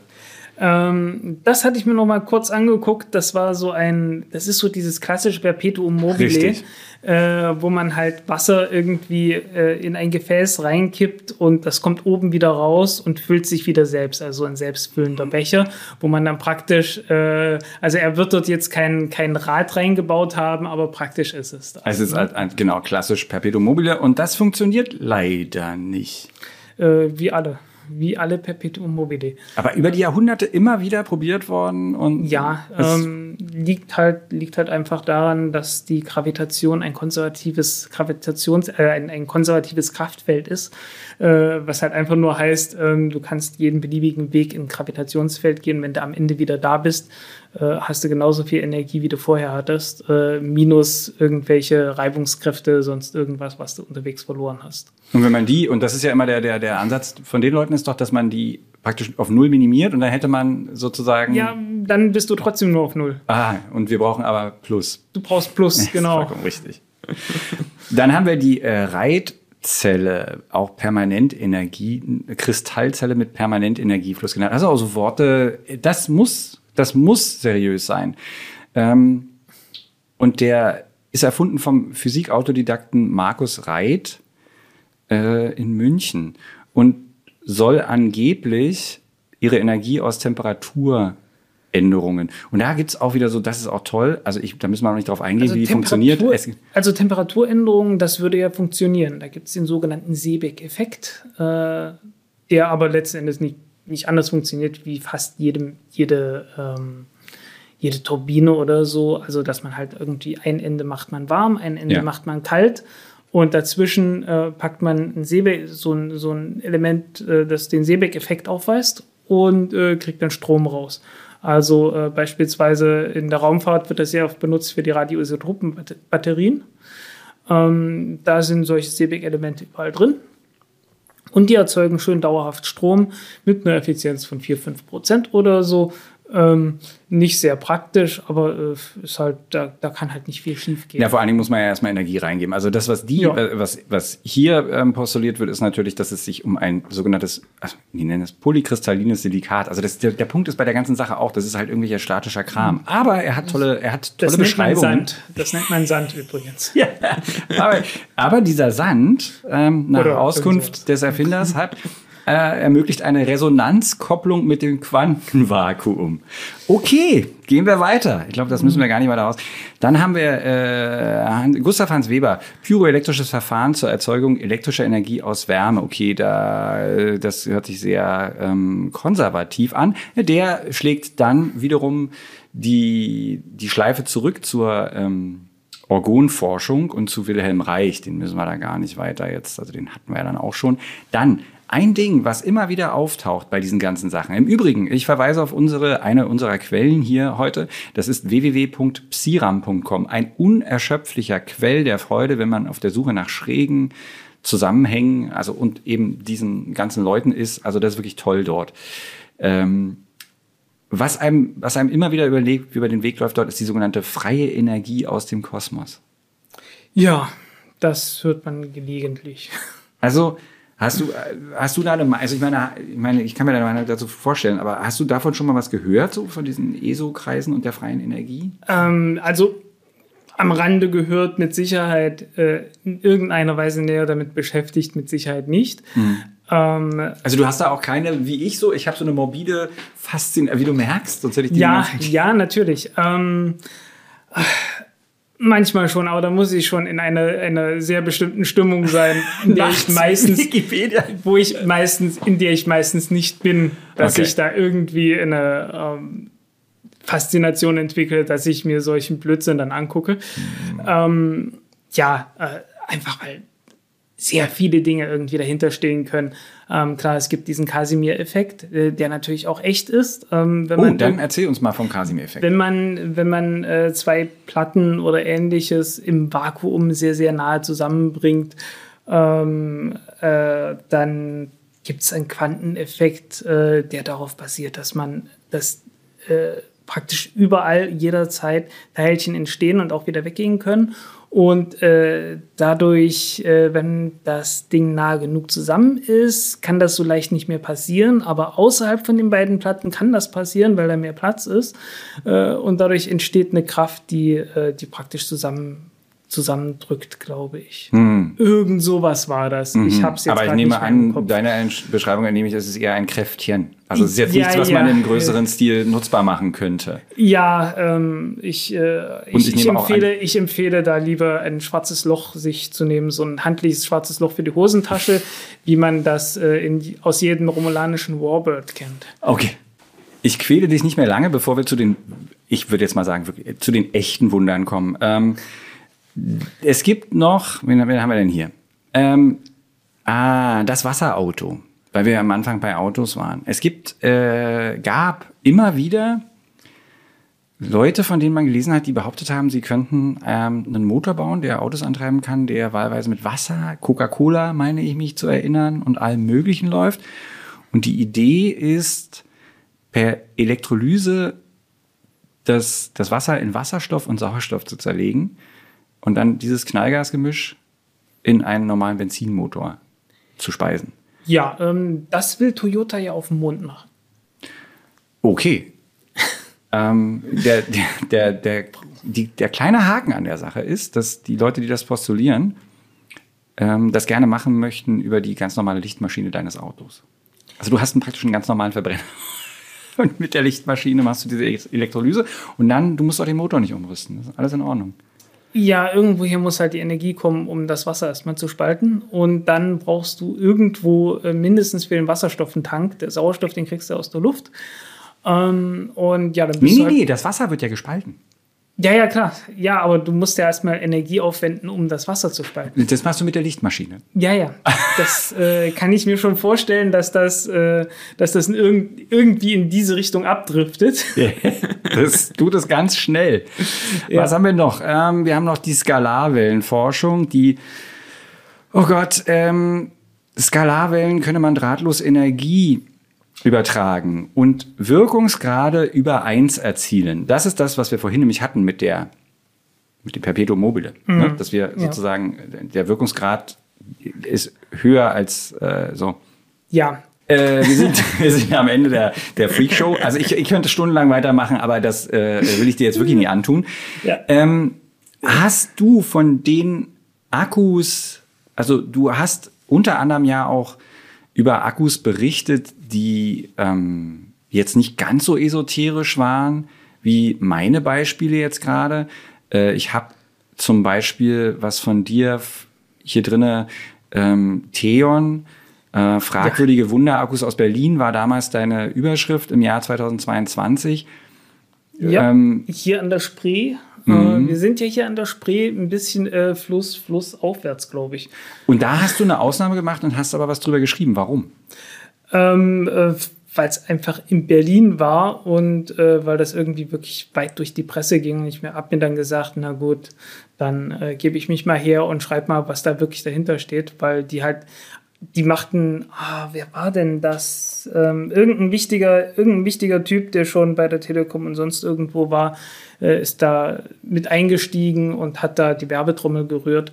Ähm, das hatte ich mir noch mal kurz angeguckt. Das war so ein, das ist so dieses klassische Perpetuum mobile, äh, wo man halt Wasser irgendwie äh, in ein Gefäß reinkippt und das kommt oben wieder raus und füllt sich wieder selbst. Also ein selbstfüllender Becher, wo man dann praktisch, äh, also er wird dort jetzt kein, kein Rad reingebaut haben, aber praktisch ist es. Das, also es ist halt ein, genau klassisch Perpetuum mobile und das funktioniert leider nicht. Äh, wie alle wie alle Perpetuum mobile. Aber über die Jahrhunderte immer wieder probiert worden und. Ja, ähm, liegt halt, liegt halt einfach daran, dass die Gravitation ein konservatives Gravitations, äh, ein, ein konservatives Kraftfeld ist, äh, was halt einfach nur heißt, äh, du kannst jeden beliebigen Weg in Gravitationsfeld gehen, wenn du am Ende wieder da bist, äh, hast du genauso viel Energie, wie du vorher hattest, äh, minus irgendwelche Reibungskräfte, sonst irgendwas, was du unterwegs verloren hast. Und wenn man die, und das ist ja immer der, der, der Ansatz von den Leuten ist doch, dass man die praktisch auf Null minimiert und dann hätte man sozusagen. Ja, dann bist du trotzdem nur auf Null. Ah, und wir brauchen aber Plus. Du brauchst Plus, genau. Vollkommen richtig. dann haben wir die äh, Reitzelle, auch Permanentenergie, Kristallzelle mit Permanentenergiefluss genannt. Also auch so Worte, das muss das muss seriös sein. Ähm, und der ist erfunden vom Physikautodidakten Markus Reit äh, in München und soll angeblich ihre Energie aus Temperaturänderungen. Und da gibt es auch wieder so, das ist auch toll. Also ich, da müssen wir noch nicht drauf eingehen, also wie die funktioniert. Es, also Temperaturänderungen, das würde ja funktionieren. Da gibt es den sogenannten Seebeck-Effekt, äh, der aber letzten Endes nicht nicht anders funktioniert wie fast jedem, jede, ähm, jede Turbine oder so. Also, dass man halt irgendwie ein Ende macht man warm, ein Ende ja. macht man kalt. Und dazwischen äh, packt man ein Seebeck, so, ein, so ein Element, äh, das den Seebeck-Effekt aufweist und äh, kriegt dann Strom raus. Also äh, beispielsweise in der Raumfahrt wird das sehr oft benutzt für die Radioisotopenbatterien. Ähm, da sind solche Seebeck-Elemente überall drin. Und die erzeugen schön dauerhaft Strom mit einer Effizienz von 4, 5 Prozent oder so. Ähm, nicht sehr praktisch, aber äh, ist halt, da, da kann halt nicht viel schief gehen. Ja, vor allen Dingen muss man ja erstmal Energie reingeben. Also das, was die, ja. äh, was, was hier ähm, postuliert wird, ist natürlich, dass es sich um ein sogenanntes, also, wie nennen es, polykristallines Silikat. Also das, der, der Punkt ist bei der ganzen Sache auch, das ist halt irgendwelcher statischer Kram. Mhm. Aber er hat tolle, er hat tolle das Beschreibungen. Nennt Sand. Das nennt man Sand übrigens. ja, aber, aber dieser Sand, ähm, nach Oder Auskunft des Erfinders, hat äh, ermöglicht eine Resonanzkopplung mit dem Quantenvakuum. Okay, gehen wir weiter. Ich glaube, das müssen wir gar nicht weiter aus. Dann haben wir äh, Gustav Hans Weber, pyroelektrisches Verfahren zur Erzeugung elektrischer Energie aus Wärme. Okay, da, das hört sich sehr ähm, konservativ an. Der schlägt dann wiederum die, die Schleife zurück zur ähm, Orgonforschung und zu Wilhelm Reich. Den müssen wir da gar nicht weiter jetzt, also den hatten wir ja dann auch schon. Dann ein Ding, was immer wieder auftaucht bei diesen ganzen Sachen. Im Übrigen, ich verweise auf unsere, eine unserer Quellen hier heute. Das ist www.psiram.com. Ein unerschöpflicher Quell der Freude, wenn man auf der Suche nach schrägen Zusammenhängen, also und eben diesen ganzen Leuten ist. Also das ist wirklich toll dort. Ähm, was einem, was einem immer wieder überlegt, über den Weg läuft dort, ist die sogenannte freie Energie aus dem Kosmos. Ja, das hört man gelegentlich. Also Hast du, hast du da eine, also ich meine, ich meine, ich kann mir da Meinung dazu vorstellen, aber hast du davon schon mal was gehört, so von diesen ESO-Kreisen und der freien Energie? Ähm, also am Rande gehört mit Sicherheit äh, in irgendeiner Weise näher damit beschäftigt, mit Sicherheit nicht. Mhm. Ähm, also du hast da auch keine, wie ich so, ich habe so eine morbide Faszination, wie du merkst, sonst hätte ich die Ja, ja, natürlich. Ähm, Manchmal schon, aber da muss ich schon in einer, einer sehr bestimmten Stimmung sein, in der ich meistens, Wikipedia. wo ich meistens, in der ich meistens nicht bin, dass okay. ich da irgendwie eine ähm, Faszination entwickle, dass ich mir solchen Blödsinn dann angucke. Mhm. Ähm, ja, äh, einfach weil sehr viele Dinge irgendwie dahinter stehen können. Ähm, klar, es gibt diesen Casimir-Effekt, äh, der natürlich auch echt ist. Ähm, wenn oh, man, dann erzähl uns mal vom Casimir-Effekt. Wenn man, wenn man äh, zwei Platten oder ähnliches im Vakuum sehr, sehr nahe zusammenbringt, ähm, äh, dann gibt es einen Quanteneffekt, äh, der darauf basiert, dass man das äh, praktisch überall jederzeit Teilchen entstehen und auch wieder weggehen können. Und äh, dadurch, äh, wenn das Ding nah genug zusammen ist, kann das so leicht nicht mehr passieren. Aber außerhalb von den beiden Platten kann das passieren, weil da mehr Platz ist. Äh, und dadurch entsteht eine Kraft, die, äh, die praktisch zusammen zusammendrückt, glaube ich. Hm. Irgend sowas war das. Mhm. Ich hab's jetzt Aber ich nehme an, deine Beschreibung entnehme ich, es ist eher ein Kräftchen. Also es ist jetzt ja, nichts, was ja. man im größeren Stil nutzbar machen könnte. Ja, ähm, ich, äh, ich, ich, ich, empfehle, ich empfehle da lieber ein schwarzes Loch sich zu nehmen, so ein handliches schwarzes Loch für die Hosentasche, wie man das äh, in, aus jedem romulanischen Warbird kennt. Okay. Ich quäle dich nicht mehr lange, bevor wir zu den, ich würde jetzt mal sagen, zu den echten Wundern kommen. Ähm, es gibt noch, wen, wen haben wir denn hier? Ähm, ah, das Wasserauto, weil wir am Anfang bei Autos waren. Es gibt, äh, gab immer wieder Leute, von denen man gelesen hat, die behauptet haben, sie könnten ähm, einen Motor bauen, der Autos antreiben kann, der wahlweise mit Wasser, Coca-Cola, meine ich mich zu erinnern, und allem Möglichen läuft. Und die Idee ist, per Elektrolyse das, das Wasser in Wasserstoff und Sauerstoff zu zerlegen und dann dieses Knallgasgemisch in einen normalen Benzinmotor zu speisen. Ja, ähm, das will Toyota ja auf dem Mond machen. Okay. ähm, der, der, der, der, die, der kleine Haken an der Sache ist, dass die Leute, die das postulieren, ähm, das gerne machen möchten über die ganz normale Lichtmaschine deines Autos. Also du hast einen praktisch einen ganz normalen Verbrenner. Und mit der Lichtmaschine machst du diese Elektrolyse und dann, du musst auch den Motor nicht umrüsten. Das ist alles in Ordnung. Ja, irgendwo hier muss halt die Energie kommen, um das Wasser erstmal zu spalten. Und dann brauchst du irgendwo äh, mindestens für den Wasserstoff einen Tank. Der Sauerstoff, den kriegst du aus der Luft. Ähm, und ja, dann bist nee, nee, halt nee, das Wasser wird ja gespalten. Ja, ja, klar. Ja, aber du musst ja erstmal Energie aufwenden, um das Wasser zu spalten. Das machst du mit der Lichtmaschine. Ja, ja. Das äh, kann ich mir schon vorstellen, dass das, äh, dass das irg irgendwie in diese Richtung abdriftet. das tut es ganz schnell. Ja. Was haben wir noch? Ähm, wir haben noch die Skalarwellenforschung, die, oh Gott, ähm, Skalarwellen könne man drahtlos Energie übertragen und Wirkungsgrade über 1 erzielen. Das ist das, was wir vorhin nämlich hatten mit der mit dem Perpetuum mobile, mhm. ne? dass wir ja. sozusagen der Wirkungsgrad ist höher als äh, so. Ja. Äh, wir, sind, wir sind am Ende der, der Freakshow. Also ich, ich könnte stundenlang weitermachen, aber das äh, will ich dir jetzt wirklich nie antun. Ja. Ähm, hast du von den Akkus, also du hast unter anderem ja auch über Akkus berichtet, die ähm, jetzt nicht ganz so esoterisch waren wie meine Beispiele jetzt gerade. Äh, ich habe zum Beispiel was von dir hier drinne, ähm, Theon, äh, fragwürdige ja. Wunderakkus aus Berlin war damals deine Überschrift im Jahr 2022. Ja, ähm, hier an der Spree. Äh, mhm. wir sind ja hier an der Spree ein bisschen äh, Fluss, flussaufwärts, glaube ich. Und da hast du eine Ausnahme gemacht und hast aber was drüber geschrieben. Warum? Ähm, äh, weil es einfach in Berlin war und äh, weil das irgendwie wirklich weit durch die Presse ging. Und ich mir habe mir dann gesagt, na gut, dann äh, gebe ich mich mal her und schreibe mal, was da wirklich dahinter steht, weil die halt, die machten, ah, wer war denn das? Ähm, irgendein wichtiger, irgendein wichtiger Typ, der schon bei der Telekom und sonst irgendwo war, äh, ist da mit eingestiegen und hat da die Werbetrommel gerührt.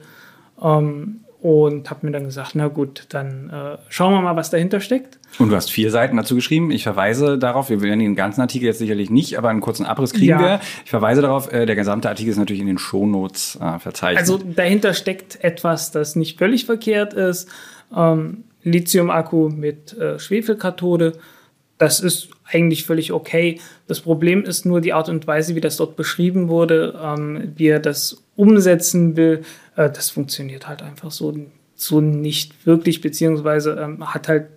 Ähm, und habe mir dann gesagt, na gut, dann äh, schauen wir mal, was dahinter steckt. Und du hast vier Seiten dazu geschrieben. Ich verweise darauf, wir werden den ganzen Artikel jetzt sicherlich nicht, aber einen kurzen Abriss kriegen ja. wir. Ich verweise darauf, äh, der gesamte Artikel ist natürlich in den Shownotes äh, verzeichnet. Also dahinter steckt etwas, das nicht völlig verkehrt ist. Ähm, Lithium-Akku mit äh, Schwefelkathode. Das ist eigentlich völlig okay. Das Problem ist nur die Art und Weise, wie das dort beschrieben wurde, ähm, wie er das umsetzen will. Äh, das funktioniert halt einfach so, so nicht wirklich, beziehungsweise ähm, hat halt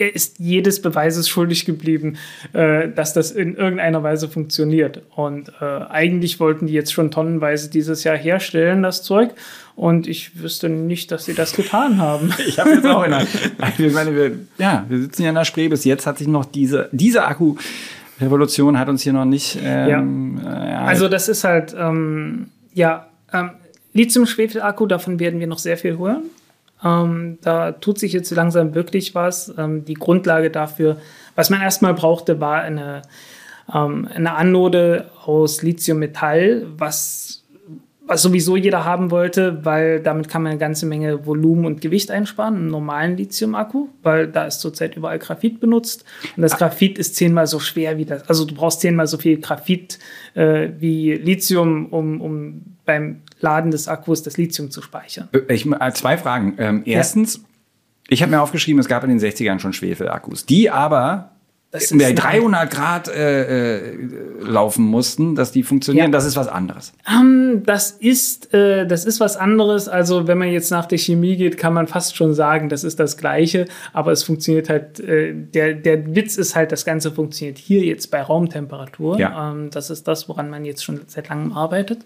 er ist jedes Beweises schuldig geblieben, äh, dass das in irgendeiner Weise funktioniert. Und äh, eigentlich wollten die jetzt schon tonnenweise dieses Jahr herstellen, das Zeug. Und ich wüsste nicht, dass sie das getan haben. ich habe jetzt auch in der, ich meine, wir, ja, wir sitzen ja in der Spree. Bis jetzt hat sich noch diese, diese Akku Revolution hat uns hier noch nicht. Ähm, ja. Äh, also das ist halt, ähm, ja, ähm, Lithium-Schwefel-Akku, davon werden wir noch sehr viel hören. Ähm, da tut sich jetzt langsam wirklich was. Ähm, die Grundlage dafür, was man erstmal brauchte, war eine, ähm, eine Anode aus Lithium-Metall, was was sowieso jeder haben wollte, weil damit kann man eine ganze Menge Volumen und Gewicht einsparen, im normalen Lithium-Akku, weil da ist zurzeit überall Graphit benutzt. Und das Graphit ist zehnmal so schwer wie das. Also du brauchst zehnmal so viel Graphit äh, wie Lithium, um, um beim Laden des Akkus das Lithium zu speichern. Äh, ich, äh, zwei Fragen. Ähm, erstens, ja. ich habe mir aufgeschrieben, es gab in den 60ern schon Schwefelakkus, die aber das bei 300 Grad äh, äh, laufen mussten, dass die funktionieren, ja. das ist was anderes. Um, ähm, das, ist, äh, das ist was anderes. Also wenn man jetzt nach der Chemie geht, kann man fast schon sagen, das ist das Gleiche, aber es funktioniert halt, äh, der, der Witz ist halt, das Ganze funktioniert hier jetzt bei Raumtemperatur. Ja. Ähm, das ist das, woran man jetzt schon seit langem arbeitet.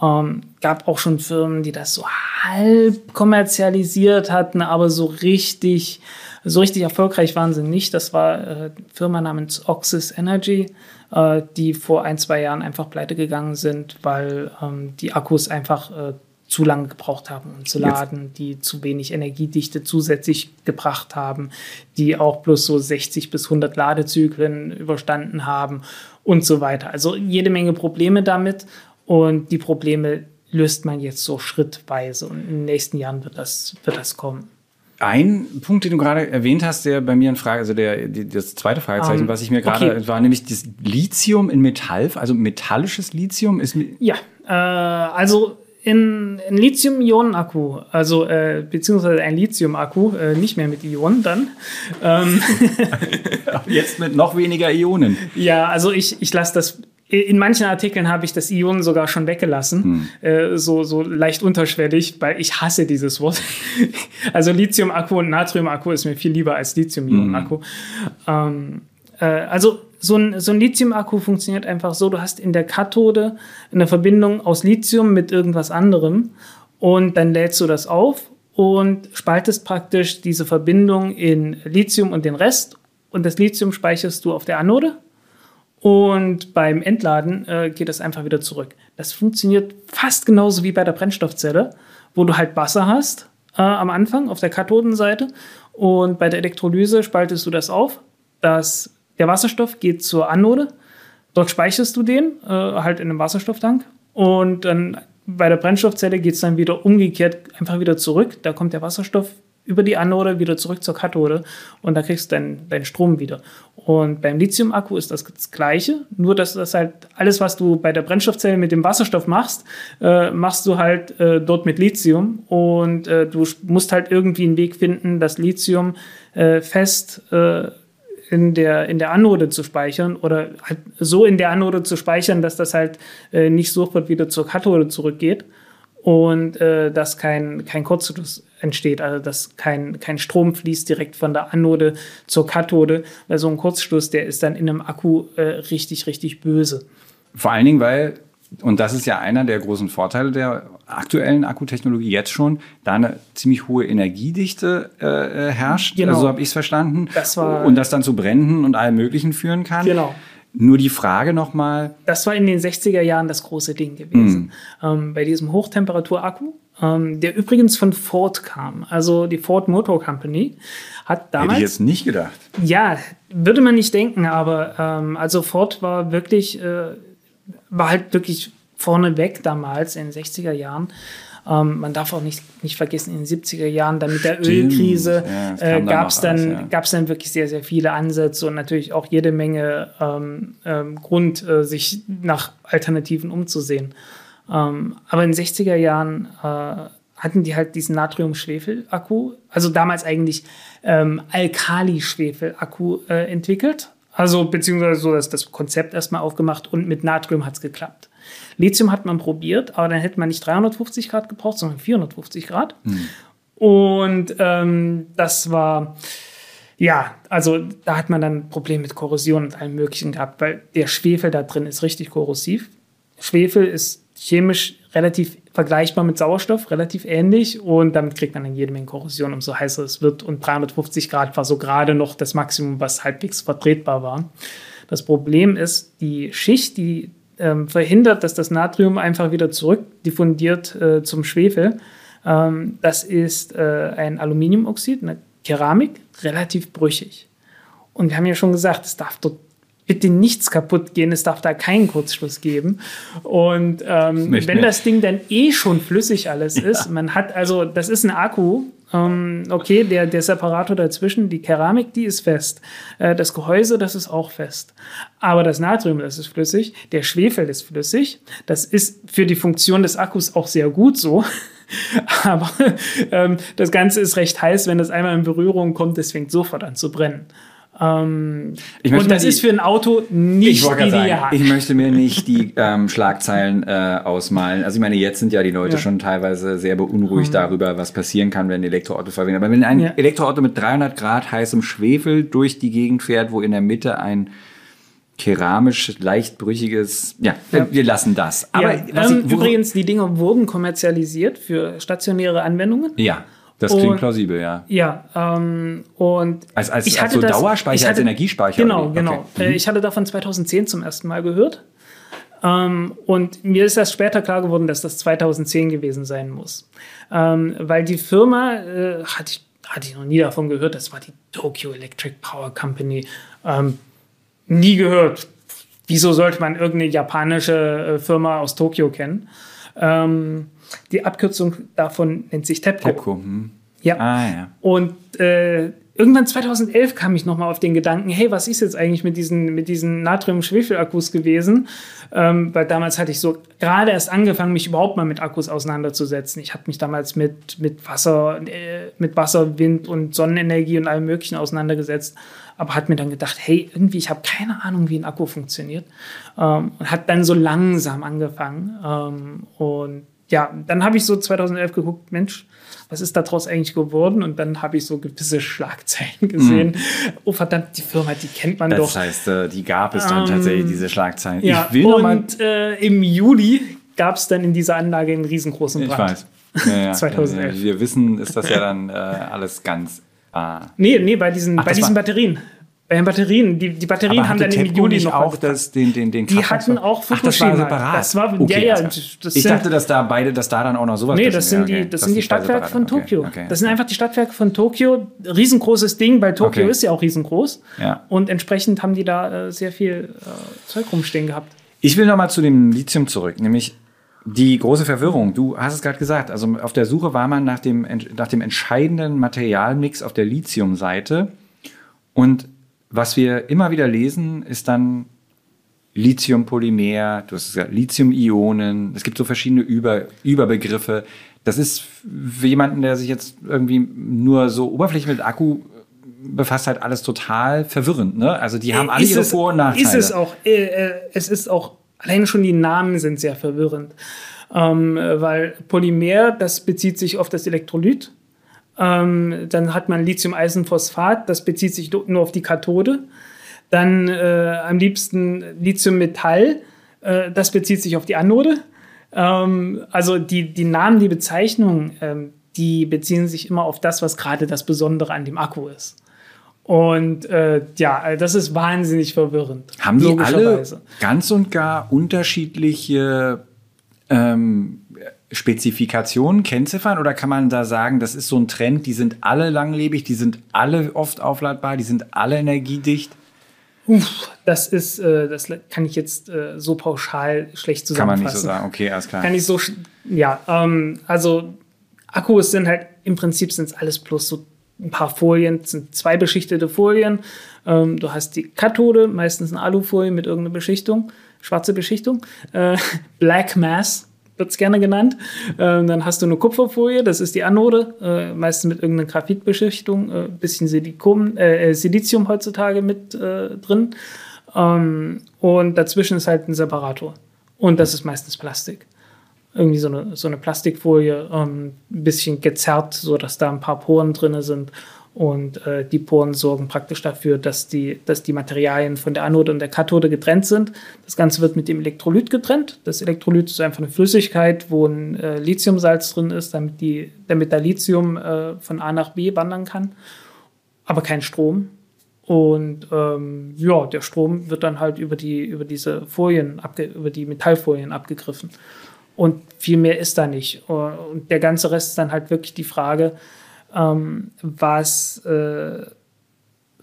Ähm, gab auch schon Firmen, die das so halb kommerzialisiert hatten, aber so richtig so richtig erfolgreich waren sie nicht. Das war äh, eine Firma namens Oxys Energy, äh, die vor ein, zwei Jahren einfach pleite gegangen sind, weil ähm, die Akkus einfach äh, zu lange gebraucht haben, um zu laden, Jetzt. die zu wenig Energiedichte zusätzlich gebracht haben, die auch bloß so 60 bis 100 Ladezyklen überstanden haben und so weiter. Also jede Menge Probleme damit und die Probleme löst man jetzt so schrittweise und in den nächsten Jahren wird das, wird das kommen. Ein Punkt, den du gerade erwähnt hast, der bei mir in Frage, also der, die, das zweite Fragezeichen, um, ähm, was ich mir gerade, okay. war nämlich das Lithium in Metall, also metallisches Lithium ist. Ja, äh, also in, in Lithium-Ionen-Akku, also äh, beziehungsweise ein Lithium-Akku, äh, nicht mehr mit Ionen dann. Ähm Jetzt mit noch weniger Ionen. Ja, also ich, ich lasse das in manchen Artikeln habe ich das Ion sogar schon weggelassen, hm. äh, so, so leicht unterschwellig, weil ich hasse dieses Wort. also Lithium-Akku und Natrium-Akku ist mir viel lieber als Lithium-Ionen-Akku. Hm. Ähm, äh, also so ein, so ein Lithium-Akku funktioniert einfach so, du hast in der Kathode eine Verbindung aus Lithium mit irgendwas anderem und dann lädst du das auf und spaltest praktisch diese Verbindung in Lithium und den Rest und das Lithium speicherst du auf der Anode und beim Entladen äh, geht das einfach wieder zurück. Das funktioniert fast genauso wie bei der Brennstoffzelle, wo du halt Wasser hast äh, am Anfang auf der Kathodenseite und bei der Elektrolyse spaltest du das auf. Das, der Wasserstoff geht zur Anode. Dort speicherst du den äh, halt in einem Wasserstofftank und dann bei der Brennstoffzelle geht es dann wieder umgekehrt einfach wieder zurück. Da kommt der Wasserstoff über die Anode wieder zurück zur Kathode und da kriegst du deinen dein Strom wieder. Und beim Lithium-Akku ist das das Gleiche, nur dass das halt alles, was du bei der Brennstoffzelle mit dem Wasserstoff machst, äh, machst du halt äh, dort mit Lithium und äh, du musst halt irgendwie einen Weg finden, das Lithium äh, fest äh, in der, in der Anode zu speichern oder halt so in der Anode zu speichern, dass das halt äh, nicht sofort wieder zur Kathode zurückgeht und dass kein, kein Kurzschluss entsteht, also dass kein, kein Strom fließt direkt von der Anode zur Kathode, weil so ein Kurzschluss, der ist dann in einem Akku äh, richtig, richtig böse. Vor allen Dingen, weil, und das ist ja einer der großen Vorteile der aktuellen Akkutechnologie jetzt schon, da eine ziemlich hohe Energiedichte äh, äh herrscht, genau. also so habe ich es verstanden, das war, und das dann zu Bränden und allem Möglichen führen kann. Genau. Nur die Frage nochmal. Das war in den 60er Jahren das große Ding gewesen. Mm. Ähm, bei diesem Hochtemperatur-Akku, ähm, der übrigens von Ford kam. Also die Ford Motor Company hat damals. Hätte ich jetzt nicht gedacht. Ja, würde man nicht denken, aber ähm, also Ford war wirklich, äh, war halt wirklich vorneweg damals in den 60er Jahren. Ähm, man darf auch nicht, nicht vergessen, in den 70er Jahren, dann mit der Stimmt. Ölkrise, ja, äh, gab es dann, ja. Gab's dann wirklich sehr, sehr viele Ansätze und natürlich auch jede Menge ähm, ähm, Grund, äh, sich nach Alternativen umzusehen. Ähm, aber in den 60er Jahren äh, hatten die halt diesen Natrium-Schwefel-Akku, also damals eigentlich ähm, Alkali-Schwefel-Akku äh, entwickelt. Also beziehungsweise so dass das Konzept erstmal aufgemacht und mit Natrium hat es geklappt. Lithium hat man probiert, aber dann hätte man nicht 350 Grad gebraucht, sondern 450 Grad. Mhm. Und ähm, das war, ja, also da hat man dann Probleme mit Korrosion und allem Möglichen gehabt, weil der Schwefel da drin ist richtig korrosiv. Schwefel ist chemisch relativ vergleichbar mit Sauerstoff, relativ ähnlich und damit kriegt man dann jede Menge Korrosion, umso heißer es wird und 350 Grad war so gerade noch das Maximum, was halbwegs vertretbar war. Das Problem ist, die Schicht, die ähm, verhindert, dass das Natrium einfach wieder zurück diffundiert äh, zum Schwefel. Ähm, das ist äh, ein Aluminiumoxid, eine Keramik, relativ brüchig. Und wir haben ja schon gesagt, es darf dort bitte nichts kaputt gehen, es darf da keinen Kurzschluss geben. Und ähm, wenn mehr. das Ding dann eh schon flüssig alles ja. ist, man hat also, das ist ein Akku, ähm, okay, der, der Separator dazwischen, die Keramik, die ist fest. Äh, das Gehäuse, das ist auch fest. Aber das Natrium, das ist flüssig. Der Schwefel ist flüssig. Das ist für die Funktion des Akkus auch sehr gut so. Aber ähm, das Ganze ist recht heiß, wenn das einmal in Berührung kommt, es fängt sofort an zu brennen. Ähm, und das die, ist für ein Auto nicht ich ideal. Sagen, ich möchte mir nicht die ähm, Schlagzeilen äh, ausmalen. Also ich meine, jetzt sind ja die Leute ja. schon teilweise sehr beunruhigt mhm. darüber, was passieren kann, wenn ein Elektroauto verwendet. Aber wenn ein ja. Elektroauto mit 300 Grad heißem Schwefel durch die Gegend fährt, wo in der Mitte ein keramisch leicht brüchiges. Ja, ja, wir lassen das. Aber ja, ähm, ich, übrigens, die Dinge wurden kommerzialisiert für stationäre Anwendungen. Ja. Das klingt und, plausibel, ja. Ja, ähm, und als, als, ich hatte als so das, Dauerspeicher, hatte, als Energiespeicher. Genau, okay. genau. Mhm. Ich hatte davon 2010 zum ersten Mal gehört. Ähm, und mir ist erst später klar geworden, dass das 2010 gewesen sein muss. Ähm, weil die Firma, äh, hatte, ich, hatte ich noch nie davon gehört, das war die Tokyo Electric Power Company. Ähm, nie gehört. Wieso sollte man irgendeine japanische äh, Firma aus Tokio kennen? Ähm, die Abkürzung davon nennt sich TEPCO. TEPCO, hm. Ja. Ah, ja. Und äh, irgendwann 2011 kam ich nochmal auf den Gedanken, hey, was ist jetzt eigentlich mit diesen, mit diesen Natrium-Schwefel-Akkus gewesen? Ähm, weil damals hatte ich so gerade erst angefangen, mich überhaupt mal mit Akkus auseinanderzusetzen. Ich habe mich damals mit, mit Wasser, äh, mit Wasser, Wind und Sonnenenergie und allem Möglichen auseinandergesetzt. Aber hat mir dann gedacht, hey, irgendwie, ich habe keine Ahnung, wie ein Akku funktioniert. Ähm, und hat dann so langsam angefangen. Ähm, und ja, dann habe ich so 2011 geguckt, Mensch, was ist daraus eigentlich geworden? Und dann habe ich so gewisse Schlagzeilen gesehen. Mm. Oh verdammt, die Firma, die kennt man das doch. Das heißt, äh, die gab es dann ähm, tatsächlich, diese Schlagzeilen. Ja, ich will und äh, im Juli gab es dann in dieser Anlage einen riesengroßen Brand. Ich weiß. Ja, ja. 2011. Wie wir wissen, ist das ja dann äh, alles ganz. Äh nee, nee, bei diesen, Ach, bei diesen Batterien. Den Batterien, die, die Batterien haben dann im Juli noch auch das, den, den, den Die hatten auch Fukushima. Ach, das war separat. Das war, okay, ja, ja, das ich dachte, dass da beide, dass da dann auch noch sowas Nee, das sind, okay. die, das, das sind die Stadtwerke von Tokio. Okay, das sind einfach die Stadtwerke von Tokio. Riesengroßes Ding, weil Tokio ist ja auch riesengroß. Ja. Und entsprechend haben die da äh, sehr viel äh, Zeug rumstehen gehabt. Ich will nochmal zu dem Lithium zurück, nämlich die große Verwirrung. Du hast es gerade gesagt. Also auf der Suche war man nach dem, nach dem entscheidenden Materialmix auf der Lithium-Seite. Und was wir immer wieder lesen, ist dann Lithiumpolymer, du hast gesagt, Lithium-Ionen. Es gibt so verschiedene Über Überbegriffe. Das ist für jemanden, der sich jetzt irgendwie nur so oberflächlich mit Akku befasst, halt alles total verwirrend. Ne? Also die haben alle ihre Vor- und Nachteile. Ist es auch. Äh, äh, es ist auch, allein schon die Namen sind sehr verwirrend. Ähm, weil Polymer, das bezieht sich auf das Elektrolyt. Ähm, dann hat man Lithium-Eisenphosphat, das bezieht sich nur auf die Kathode. Dann äh, am liebsten Lithiummetall, äh, das bezieht sich auf die Anode. Ähm, also die, die Namen, die Bezeichnungen, ähm, die beziehen sich immer auf das, was gerade das Besondere an dem Akku ist. Und äh, ja, das ist wahnsinnig verwirrend. Haben die alle ganz und gar unterschiedliche ähm, Spezifikationen, Kennziffern oder kann man da sagen, das ist so ein Trend, die sind alle langlebig, die sind alle oft aufladbar, die sind alle energiedicht? Uff, das ist, äh, das kann ich jetzt äh, so pauschal schlecht zusammenfassen. Kann man nicht so sagen, okay, alles klar. Kann ich so, ja, ähm, also Akkus sind halt, im Prinzip sind es alles plus so ein paar Folien, sind zwei beschichtete Folien. Ähm, du hast die Kathode, meistens eine Alufolie mit irgendeiner Beschichtung, schwarze Beschichtung. Äh, Black Mass, wird es gerne genannt. Ähm, dann hast du eine Kupferfolie, das ist die Anode, äh, meistens mit irgendeiner Graphitbeschichtung, äh, bisschen Silikum, äh, Silizium heutzutage mit äh, drin. Ähm, und dazwischen ist halt ein Separator. Und das ist meistens Plastik. Irgendwie so eine, so eine Plastikfolie, ähm, ein bisschen gezerrt, sodass da ein paar Poren drin sind. Und äh, die Poren sorgen praktisch dafür, dass die, dass die Materialien von der Anode und der Kathode getrennt sind. Das Ganze wird mit dem Elektrolyt getrennt. Das Elektrolyt ist einfach eine Flüssigkeit, wo ein äh, Lithiumsalz drin ist, damit, die, damit der Lithium äh, von A nach B wandern kann, aber kein Strom. Und ähm, ja, der Strom wird dann halt über, die, über diese Folien, über die Metallfolien abgegriffen. Und viel mehr ist da nicht. Und der ganze Rest ist dann halt wirklich die Frage, ähm, was, äh,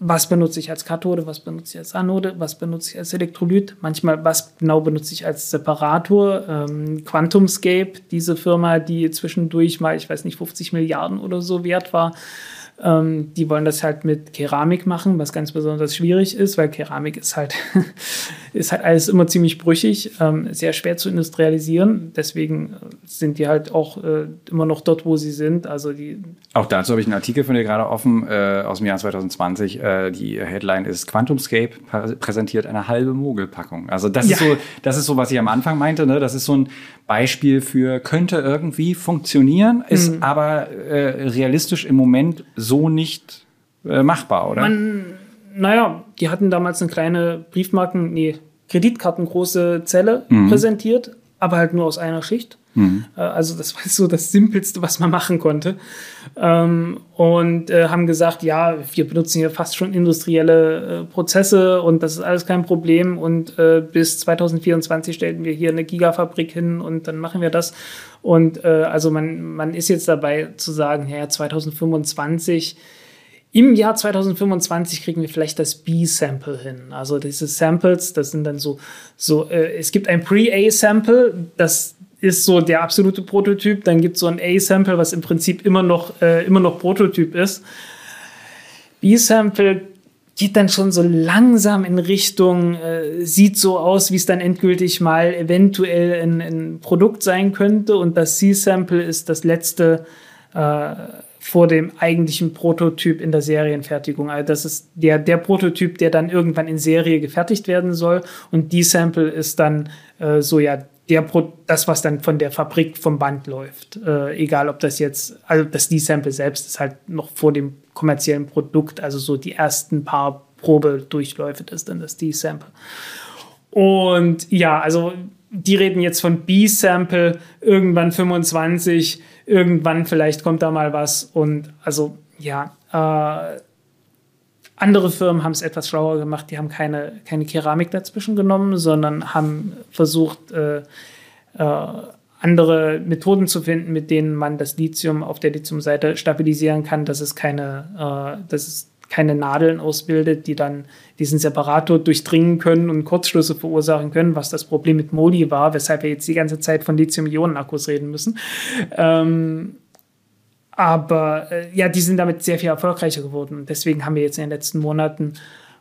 was benutze ich als Kathode, was benutze ich als Anode, was benutze ich als Elektrolyt, manchmal was genau benutze ich als Separator. Ähm, QuantumScape, diese Firma, die zwischendurch mal, ich weiß nicht, 50 Milliarden oder so wert war, ähm, die wollen das halt mit Keramik machen, was ganz besonders schwierig ist, weil Keramik ist halt, ist halt alles immer ziemlich brüchig, ähm, sehr schwer zu industrialisieren. Deswegen sind die halt auch äh, immer noch dort, wo sie sind. Also die auch dazu habe ich einen Artikel von dir gerade offen äh, aus dem Jahr 2020. Äh, die Headline ist QuantumScape präsentiert eine halbe Mogelpackung. Also das ja. ist so, das ist so, was ich am Anfang meinte. Ne? Das ist so ein Beispiel für könnte irgendwie funktionieren, ist mhm. aber äh, realistisch im Moment so nicht äh, machbar, oder? Man, naja, die hatten damals eine kleine Briefmarken, nee, Kreditkartengroße Zelle mhm. präsentiert, aber halt nur aus einer Schicht. Mhm. Äh, also das war so das Simpelste, was man machen konnte. Ähm, und äh, haben gesagt, ja, wir benutzen hier fast schon industrielle äh, Prozesse und das ist alles kein Problem. Und äh, bis 2024 stellen wir hier eine Gigafabrik hin und dann machen wir das. Und äh, also man, man ist jetzt dabei zu sagen, ja, 2025 im Jahr 2025 kriegen wir vielleicht das B-Sample hin. Also diese Samples, das sind dann so, so äh, es gibt ein Pre-A-Sample, das ist so der absolute Prototyp. Dann gibt es so ein A-Sample, was im Prinzip immer noch, äh, immer noch Prototyp ist. B-Sample geht dann schon so langsam in Richtung, äh, sieht so aus, wie es dann endgültig mal eventuell ein, ein Produkt sein könnte. Und das C-Sample ist das letzte äh, vor dem eigentlichen Prototyp in der Serienfertigung. Also das ist der, der Prototyp, der dann irgendwann in Serie gefertigt werden soll. Und die Sample ist dann äh, so ja der Pro das, was dann von der Fabrik vom Band läuft. Äh, egal, ob das jetzt, also das D-Sample selbst ist halt noch vor dem kommerziellen Produkt, also so die ersten paar Probedurchläufe ist dann das D-Sample. Und ja, also die reden jetzt von B-Sample, irgendwann 25, irgendwann vielleicht kommt da mal was. Und also ja, äh, andere Firmen haben es etwas schlauer gemacht, die haben keine, keine Keramik dazwischen genommen, sondern haben versucht, äh, äh, andere Methoden zu finden, mit denen man das Lithium auf der Lithiumseite stabilisieren kann, dass es keine, äh, dass es keine Nadeln ausbildet, die dann diesen Separator durchdringen können und Kurzschlüsse verursachen können, was das Problem mit Moli war, weshalb wir jetzt die ganze Zeit von Lithium-Ionen-Akkus reden müssen. Ähm, aber äh, ja, die sind damit sehr viel erfolgreicher geworden. deswegen haben wir jetzt in den letzten Monaten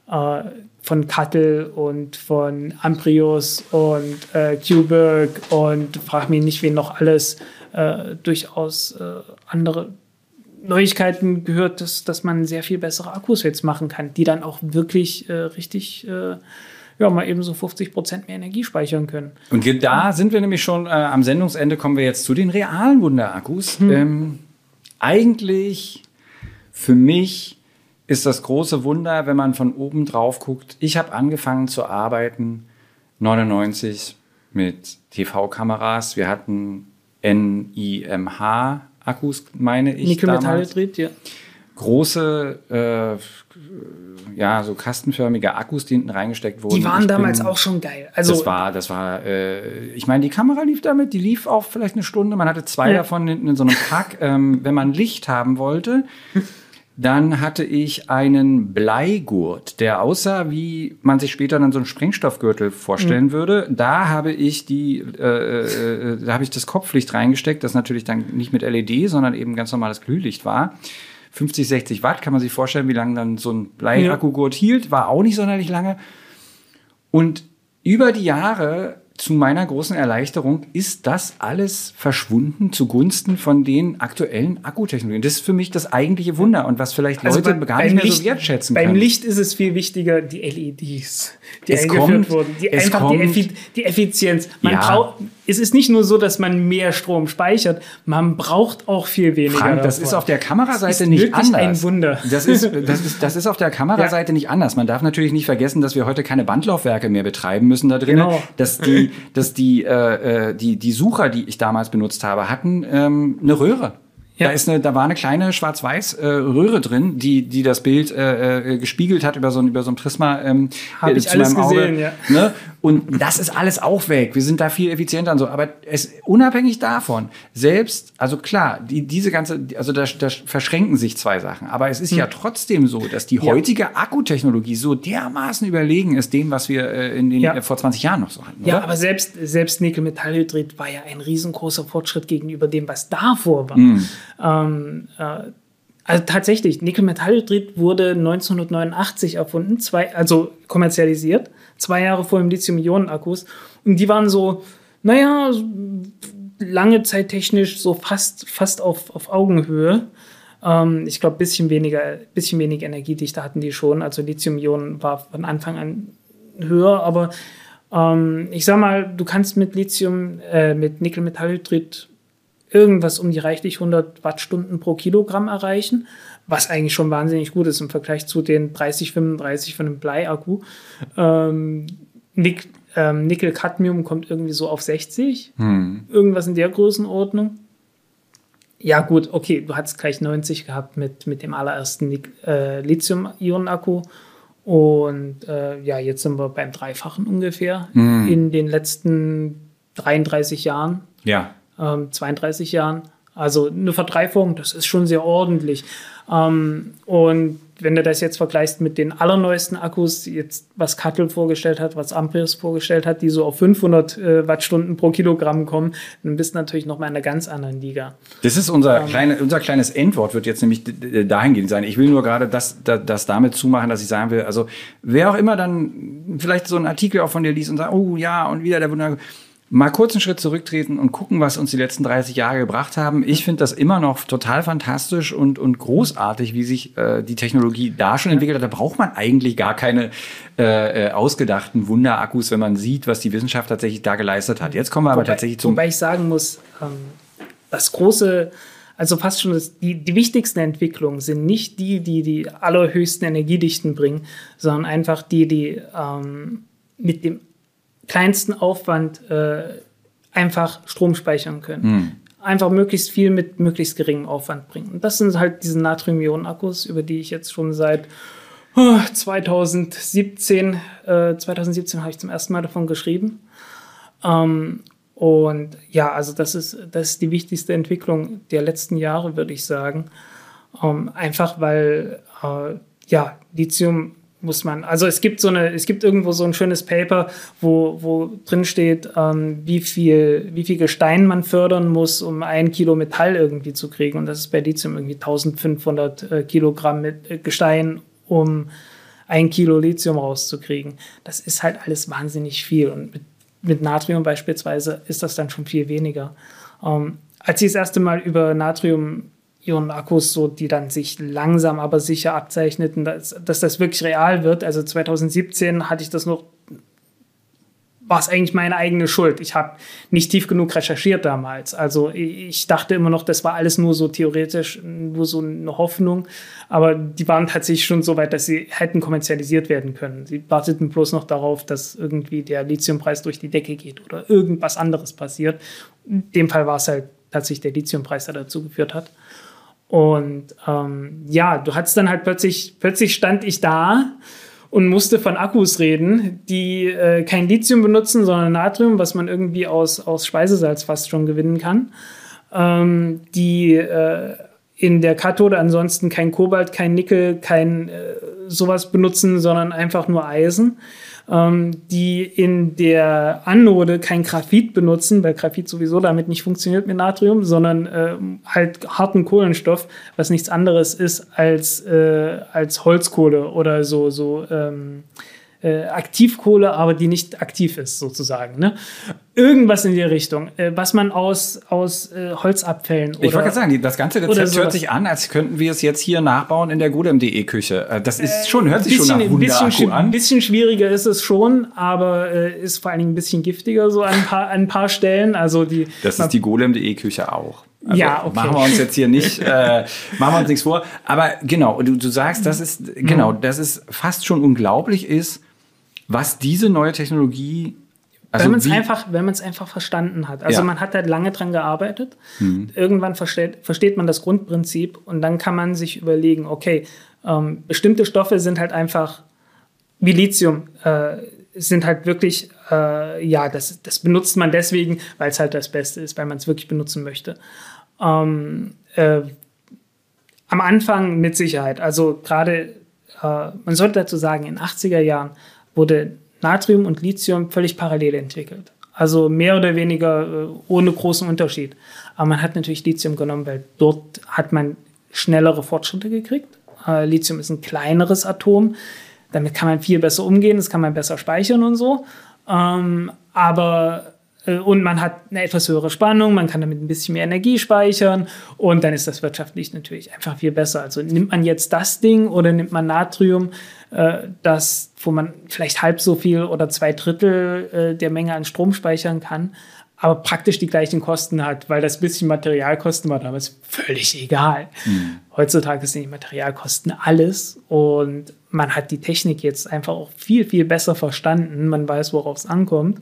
äh, von Kattel und von Amprius und äh, Cuberg und frag mich nicht, wen noch alles äh, durchaus äh, andere Neuigkeiten gehört, dass, dass man sehr viel bessere Akkus jetzt machen kann, die dann auch wirklich äh, richtig äh, ja, mal eben so 50 Prozent mehr Energie speichern können. Und da sind wir nämlich schon äh, am Sendungsende, kommen wir jetzt zu den realen Wunderakkus. Hm. Ähm, eigentlich für mich ist das große Wunder, wenn man von oben drauf guckt. Ich habe angefangen zu arbeiten 99 mit TV-Kameras. Wir hatten NIMH-Akkus, meine ich. Nickel-Metallhydrid, ja. Große äh, ja, so kastenförmige Akkus, die hinten reingesteckt wurden. Die waren ich damals bin, auch schon geil. Also das war, das war, äh, ich meine, die Kamera lief damit, die lief auch vielleicht eine Stunde. Man hatte zwei ja. davon hinten in so einem Pack. Ähm, wenn man Licht haben wollte, dann hatte ich einen Bleigurt, der aussah, wie man sich später dann so einen Sprengstoffgürtel vorstellen mhm. würde. Da habe ich die, äh, äh, da habe ich das Kopflicht reingesteckt, das natürlich dann nicht mit LED, sondern eben ganz normales Glühlicht war. 50, 60 Watt, kann man sich vorstellen, wie lange dann so ein Bleiakku-Gurt hielt, war auch nicht sonderlich lange. Und über die Jahre zu meiner großen Erleichterung ist das alles verschwunden zugunsten von den aktuellen Akkutechnologien. Das ist für mich das eigentliche Wunder und was vielleicht also Leute bei, gar nicht mehr Licht, so wertschätzen beim können. Beim Licht ist es viel wichtiger, die LEDs, die es eingeführt kommt, wurden. Die einfach kommt, die, Effi die, Effizienz. Man ja. braucht, es ist nicht nur so, dass man mehr Strom speichert, man braucht auch viel weniger. Frank, das davon. ist auf der Kameraseite nicht anders. ein Wunder. Das ist, das ist, das ist auf der Kameraseite ja. nicht anders. Man darf natürlich nicht vergessen, dass wir heute keine Bandlaufwerke mehr betreiben müssen da drin. Genau. Dass die, dass die, äh, äh, die, die Sucher, die ich damals benutzt habe, hatten ähm, eine Röhre. Ja. Da, ist eine, da war eine kleine schwarz-weiß äh, Röhre drin, die, die das Bild äh, äh, gespiegelt hat über so ein, über so ein Prisma ähm, Hab ich alles gesehen, Auge. Ja. Ne? Und das ist alles auch weg. Wir sind da viel effizienter und so. Aber es unabhängig davon, selbst, also klar, die, diese ganze, also da, da verschränken sich zwei Sachen. Aber es ist hm. ja trotzdem so, dass die heutige ja. Akkutechnologie so dermaßen überlegen ist dem, was wir äh, in den, ja. äh, vor 20 Jahren noch so hatten. Oder? Ja, aber selbst, selbst Nickel-Metallhydrid war ja ein riesengroßer Fortschritt gegenüber dem, was davor war. Hm. Ähm, äh, also tatsächlich, Nickel-Metallhydrid wurde 1989 erfunden, zwei, also kommerzialisiert, zwei Jahre vor dem Lithium-Ionen-Akkus. Und die waren so, naja, lange Zeit technisch so fast, fast auf, auf Augenhöhe. Ähm, ich glaube, bisschen weniger, bisschen weniger Energiedichte hatten die schon. Also Lithium-Ionen war von Anfang an höher, aber ähm, ich sag mal, du kannst mit Lithium, äh, mit Nickel-Metallhydrid irgendwas um die reichlich 100 Wattstunden pro Kilogramm erreichen, was eigentlich schon wahnsinnig gut ist im Vergleich zu den 30, 35 von einem Bleiakku. Ähm, Nick, ähm, Nickel-Cadmium kommt irgendwie so auf 60, hm. irgendwas in der Größenordnung. Ja, gut, okay, du hattest gleich 90 gehabt mit, mit dem allerersten äh, Lithium-Ionen-Akku. Und äh, ja, jetzt sind wir beim Dreifachen ungefähr hm. in den letzten 33 Jahren. Ja ähm, 32 Jahren. Also eine Verdreifachung, das ist schon sehr ordentlich. Ähm, und wenn du das jetzt vergleichst mit den allerneuesten Akkus, jetzt was Kattel vorgestellt hat, was Amprius vorgestellt hat, die so auf 500 äh, Wattstunden pro Kilogramm kommen, dann bist du natürlich noch mal in einer ganz anderen Liga. Das ist unser, ähm, kleine, unser kleines Endwort, wird jetzt nämlich dahingehend sein. Ich will nur gerade das, das, das damit zumachen, dass ich sagen will, also wer auch immer dann vielleicht so einen Artikel auch von dir liest und sagt, oh ja, und wieder der Wunder mal kurz einen Schritt zurücktreten und gucken, was uns die letzten 30 Jahre gebracht haben. Ich finde das immer noch total fantastisch und, und großartig, wie sich äh, die Technologie da schon entwickelt hat. Da braucht man eigentlich gar keine äh, äh, ausgedachten Wunderakkus, wenn man sieht, was die Wissenschaft tatsächlich da geleistet hat. Jetzt kommen wir aber wobei, tatsächlich zum... Wobei ich sagen muss, ähm, das große... Also fast schon das, die, die wichtigsten Entwicklungen sind nicht die, die die allerhöchsten Energiedichten bringen, sondern einfach die, die ähm, mit dem kleinsten Aufwand äh, einfach Strom speichern können. Mhm. Einfach möglichst viel mit möglichst geringem Aufwand bringen. Und das sind halt diese Natrium-Ionen-Akkus, über die ich jetzt schon seit oh, 2017, äh, 2017 habe ich zum ersten Mal davon geschrieben. Ähm, und ja, also das ist, das ist die wichtigste Entwicklung der letzten Jahre, würde ich sagen. Ähm, einfach weil äh, ja, Lithium muss man, also es gibt so eine, es gibt irgendwo so ein schönes Paper, wo, wo drin steht, ähm, wie viel, wie viel Gestein man fördern muss, um ein Kilo Metall irgendwie zu kriegen. Und das ist bei Lithium irgendwie 1500 äh, Kilogramm mit äh, Gestein, um ein Kilo Lithium rauszukriegen. Das ist halt alles wahnsinnig viel. Und mit, mit Natrium beispielsweise ist das dann schon viel weniger. Ähm, als ich das erste Mal über Natrium ihren Akkus, so, die dann sich langsam aber sicher abzeichneten, dass, dass das wirklich real wird. Also 2017 hatte ich das noch, war es eigentlich meine eigene Schuld. Ich habe nicht tief genug recherchiert damals. Also ich dachte immer noch, das war alles nur so theoretisch, nur so eine Hoffnung. Aber die waren tatsächlich schon so weit, dass sie hätten kommerzialisiert werden können. Sie warteten bloß noch darauf, dass irgendwie der Lithiumpreis durch die Decke geht oder irgendwas anderes passiert. In dem Fall war es halt tatsächlich der Lithiumpreis, der dazu geführt hat. Und ähm, ja, du hattest dann halt plötzlich, plötzlich stand ich da und musste von Akkus reden, die äh, kein Lithium benutzen, sondern Natrium, was man irgendwie aus, aus Speisesalz fast schon gewinnen kann. Ähm, die äh, in der Kathode ansonsten kein Kobalt, kein Nickel, kein äh, sowas benutzen, sondern einfach nur Eisen die in der Anode kein Graphit benutzen, weil Graphit sowieso damit nicht funktioniert mit Natrium, sondern äh, halt harten Kohlenstoff, was nichts anderes ist als, äh, als Holzkohle oder so, so ähm, äh, Aktivkohle, aber die nicht aktiv ist, sozusagen. Ne? Irgendwas in die Richtung, äh, was man aus, aus äh, Holzabfällen oder. Ich wollte gerade sagen, das ganze Rezept hört sich an, als könnten wir es jetzt hier nachbauen in der golem.de Küche. Äh, das ist schon, hört sich bisschen, schon nach Wunderakku an. Ein bisschen schwieriger ist es schon, aber äh, ist vor allen Dingen ein bisschen giftiger so an ein paar, an ein paar Stellen. Also die, das ist die golem.de Küche auch. Also ja, okay. Machen wir uns jetzt hier nicht, äh, machen wir uns nichts vor. Aber genau, du, du sagst, das ist, genau, mhm. dass es fast schon unglaublich ist, was diese neue Technologie Also wenn man es einfach, wenn man es einfach verstanden hat. Also ja. man hat halt lange dran gearbeitet. Mhm. Irgendwann versteht, versteht man das Grundprinzip und dann kann man sich überlegen, okay, ähm, bestimmte Stoffe sind halt einfach wie Lithium, äh, sind halt wirklich, äh, ja, das, das benutzt man deswegen, weil es halt das Beste ist, weil man es wirklich benutzen möchte. Ähm, äh, am Anfang mit Sicherheit. Also gerade, äh, man sollte dazu sagen, in den 80er Jahren wurde Natrium und Lithium völlig parallel entwickelt. Also mehr oder weniger äh, ohne großen Unterschied. Aber man hat natürlich Lithium genommen, weil dort hat man schnellere Fortschritte gekriegt. Äh, Lithium ist ein kleineres Atom. Damit kann man viel besser umgehen, das kann man besser speichern und so. Ähm, aber äh, und man hat eine etwas höhere Spannung, man kann damit ein bisschen mehr Energie speichern und dann ist das wirtschaftlich natürlich einfach viel besser. Also nimmt man jetzt das Ding oder nimmt man Natrium, äh, das, wo man vielleicht halb so viel oder zwei Drittel äh, der Menge an Strom speichern kann, aber praktisch die gleichen Kosten hat, weil das bisschen Materialkosten war damals völlig egal. Mhm. Heutzutage sind die Materialkosten alles und man hat die Technik jetzt einfach auch viel, viel besser verstanden. Man weiß, worauf es ankommt.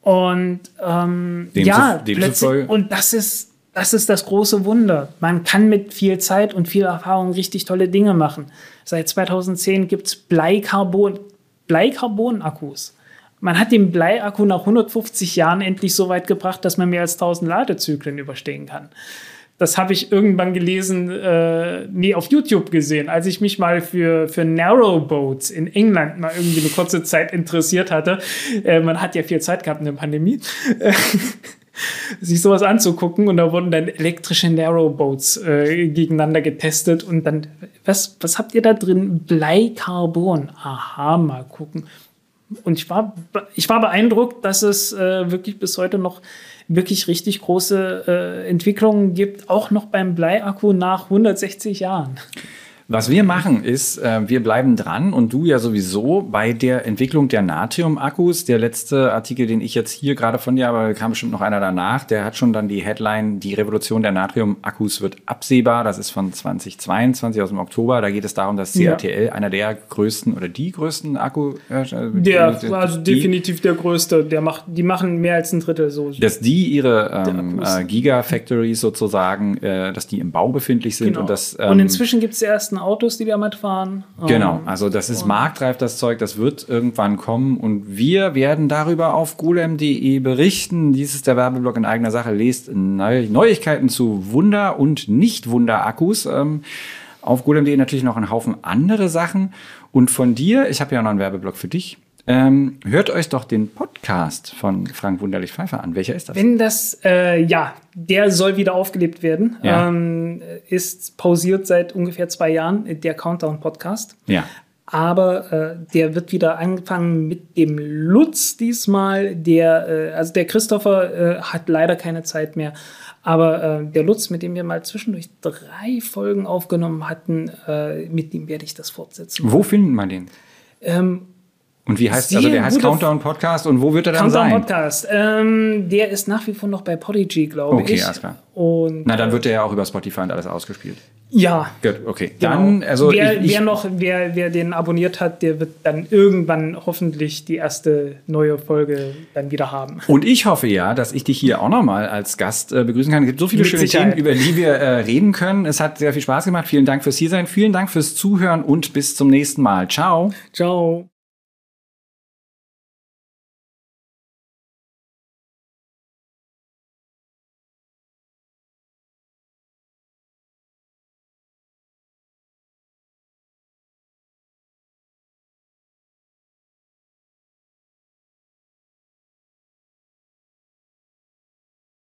Und ähm, ja, zu, plötzlich, und das ist, das ist das große Wunder. Man kann mit viel Zeit und viel Erfahrung richtig tolle Dinge machen. Seit 2010 gibt es Bleicarbon, Bleicarbon-Akkus. Man hat den Bleiakku nach 150 Jahren endlich so weit gebracht, dass man mehr als 1000 Ladezyklen überstehen kann. Das habe ich irgendwann gelesen, äh, nee, auf YouTube gesehen, als ich mich mal für, für Narrowboats in England mal irgendwie eine kurze Zeit interessiert hatte. Äh, man hat ja viel Zeit gehabt in der Pandemie. sich sowas anzugucken und da wurden dann elektrische Narrowboats äh, gegeneinander getestet und dann, was, was habt ihr da drin? Bleicarbon. Aha, mal gucken. Und ich war, ich war beeindruckt, dass es äh, wirklich bis heute noch wirklich richtig große äh, Entwicklungen gibt, auch noch beim Bleiakku nach 160 Jahren. Was wir machen ist, äh, wir bleiben dran und du ja sowieso bei der Entwicklung der Natrium-Akkus. Der letzte Artikel, den ich jetzt hier gerade von dir, aber kam bestimmt noch einer danach, der hat schon dann die Headline, die Revolution der Natrium-Akkus wird absehbar. Das ist von 2022 aus dem Oktober. Da geht es darum, dass CATL ja. einer der größten oder die größten Akku... Äh, der, also die, definitiv der größte. Der macht, die machen mehr als ein Drittel so. Dass die ihre ähm, äh, Gigafactories sozusagen, äh, dass die im Bau befindlich sind. Genau. Und, das, ähm, und inzwischen gibt es ersten Autos, die damit fahren. Genau, ähm, also das ist marktreif, das Zeug, das wird irgendwann kommen und wir werden darüber auf golem.de berichten. Dies ist der Werbeblock in eigener Sache. Lest Neuigkeiten zu Wunder- und Nicht-Wunder-Akkus. Ähm, auf golem.de natürlich noch einen Haufen andere Sachen. Und von dir, ich habe ja noch einen Werbeblock für dich. Ähm, hört euch doch den Podcast von Frank Wunderlich Pfeiffer an. Welcher ist das? Wenn das, äh, ja, der soll wieder aufgelebt werden. Ja. Ähm, ist pausiert seit ungefähr zwei Jahren, der Countdown-Podcast. Ja. Aber äh, der wird wieder angefangen mit dem Lutz diesmal. Der, äh, also der Christopher äh, hat leider keine Zeit mehr. Aber äh, der Lutz, mit dem wir mal zwischendurch drei Folgen aufgenommen hatten, äh, mit dem werde ich das fortsetzen. Wo findet man den? Ähm, und wie heißt, also der heißt Countdown Podcast und wo wird er dann Countdown sein? Countdown Podcast. Ähm, der ist nach wie vor noch bei Podigy, glaube okay, ich. Okay, alles klar. Und, Na, dann wird der ja auch über Spotify und alles ausgespielt. Ja. Gut, okay. Genau. Dann, also wer, ich, ich, wer noch, wer, wer den abonniert hat, der wird dann irgendwann hoffentlich die erste neue Folge dann wieder haben. Und ich hoffe ja, dass ich dich hier auch nochmal als Gast äh, begrüßen kann. Es gibt so viele Mit schöne Sicherheit. Themen, über die wir äh, reden können. Es hat sehr viel Spaß gemacht. Vielen Dank fürs Hiersein. Vielen Dank fürs Zuhören und bis zum nächsten Mal. Ciao. Ciao.